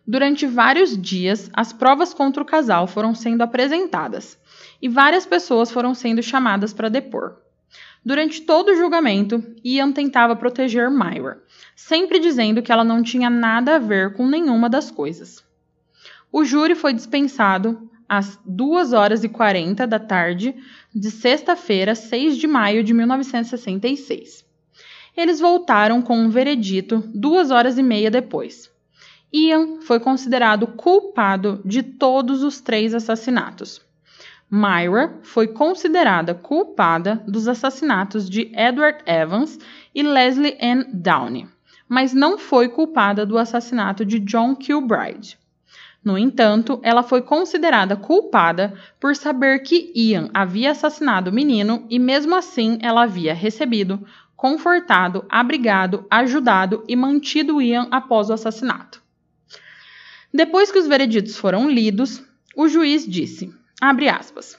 Durante vários dias, as provas contra o casal foram sendo apresentadas e várias pessoas foram sendo chamadas para depor. Durante todo o julgamento, Ian tentava proteger Myra, sempre dizendo que ela não tinha nada a ver com nenhuma das coisas. O júri foi dispensado às 2 horas e 40 da tarde de sexta-feira, 6 de maio de 1966. Eles voltaram com um veredito duas horas e meia depois. Ian foi considerado culpado de todos os três assassinatos. Myra foi considerada culpada dos assassinatos de Edward Evans e Leslie Ann Downey, mas não foi culpada do assassinato de John Kilbride. No entanto, ela foi considerada culpada por saber que Ian havia assassinado o menino e, mesmo assim, ela havia recebido, confortado, abrigado, ajudado e mantido Ian após o assassinato. Depois que os vereditos foram lidos, o juiz disse: Abre aspas.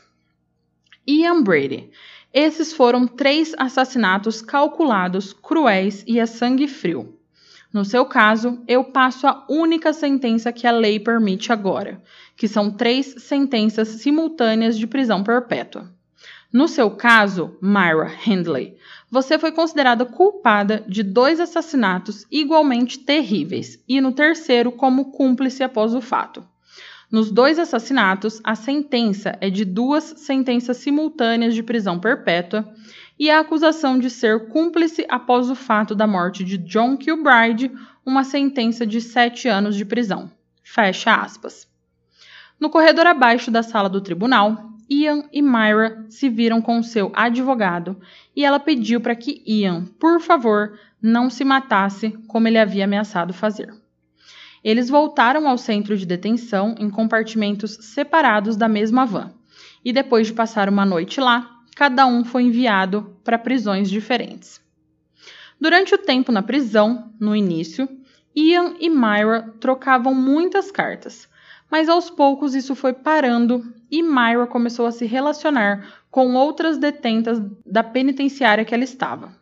Ian Brady. Esses foram três assassinatos calculados, cruéis e a sangue frio. No seu caso, eu passo a única sentença que a lei permite agora, que são três sentenças simultâneas de prisão perpétua. No seu caso, Myra Hindley, você foi considerada culpada de dois assassinatos igualmente terríveis e no terceiro como cúmplice após o fato. Nos dois assassinatos, a sentença é de duas sentenças simultâneas de prisão perpétua e a acusação de ser cúmplice após o fato da morte de John Kilbride, uma sentença de sete anos de prisão. Fecha aspas. No corredor abaixo da sala do tribunal, Ian e Myra se viram com seu advogado e ela pediu para que Ian, por favor, não se matasse como ele havia ameaçado fazer. Eles voltaram ao centro de detenção em compartimentos separados da mesma van. E depois de passar uma noite lá, cada um foi enviado para prisões diferentes. Durante o tempo na prisão, no início, Ian e Myra trocavam muitas cartas, mas aos poucos isso foi parando e Myra começou a se relacionar com outras detentas da penitenciária que ela estava.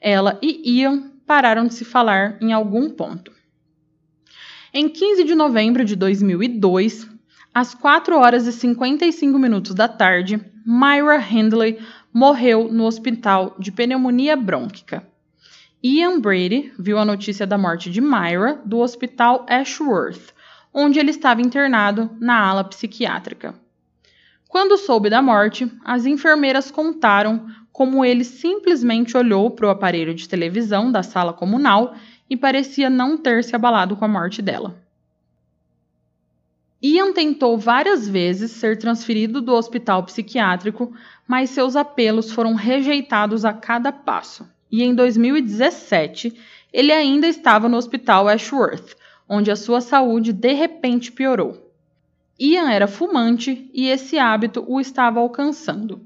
Ela e Ian pararam de se falar em algum ponto. Em 15 de novembro de 2002, às 4 horas e 55 minutos da tarde, Myra Hindley morreu no hospital de pneumonia brônquica. Ian Brady viu a notícia da morte de Myra do hospital Ashworth, onde ele estava internado na ala psiquiátrica. Quando soube da morte, as enfermeiras contaram como ele simplesmente olhou para o aparelho de televisão da sala comunal e parecia não ter se abalado com a morte dela. Ian tentou várias vezes ser transferido do hospital psiquiátrico, mas seus apelos foram rejeitados a cada passo. E em 2017, ele ainda estava no hospital Ashworth, onde a sua saúde de repente piorou. Ian era fumante e esse hábito o estava alcançando.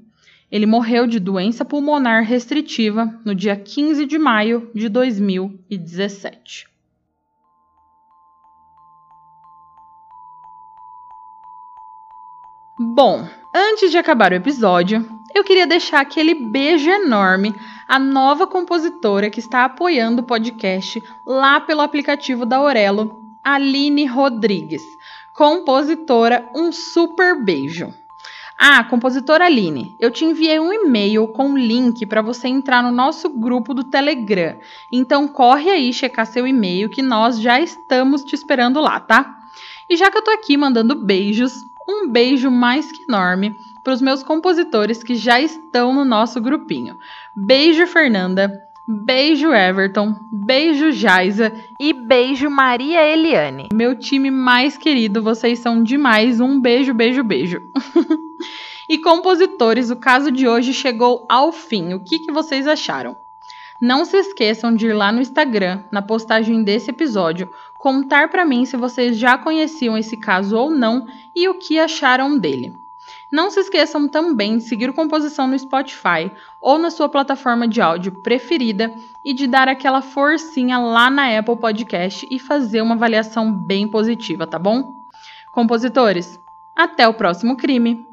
Ele morreu de doença pulmonar restritiva no dia 15 de maio de 2017. Bom, antes de acabar o episódio, eu queria deixar aquele beijo enorme à nova compositora que está apoiando o podcast lá pelo aplicativo da Aurelo, Aline Rodrigues. Compositora, um super beijo! Ah, compositora Aline, eu te enviei um e-mail com um link para você entrar no nosso grupo do Telegram. Então corre aí checar seu e-mail que nós já estamos te esperando lá, tá? E já que eu tô aqui mandando beijos, um beijo mais que enorme para os meus compositores que já estão no nosso grupinho. Beijo, Fernanda. Beijo Everton, beijo Jaisa
e beijo Maria Eliane.
Meu time mais querido, vocês são demais. Um beijo, beijo, beijo. e compositores, o caso de hoje chegou ao fim. O que, que vocês acharam? Não se esqueçam de ir lá no Instagram, na postagem desse episódio, contar para mim se vocês já conheciam esse caso ou não e o que acharam dele. Não se esqueçam também de seguir o Composição no Spotify ou na sua plataforma de áudio preferida e de dar aquela forcinha lá na Apple Podcast e fazer uma avaliação bem positiva, tá bom? Compositores, até o próximo crime!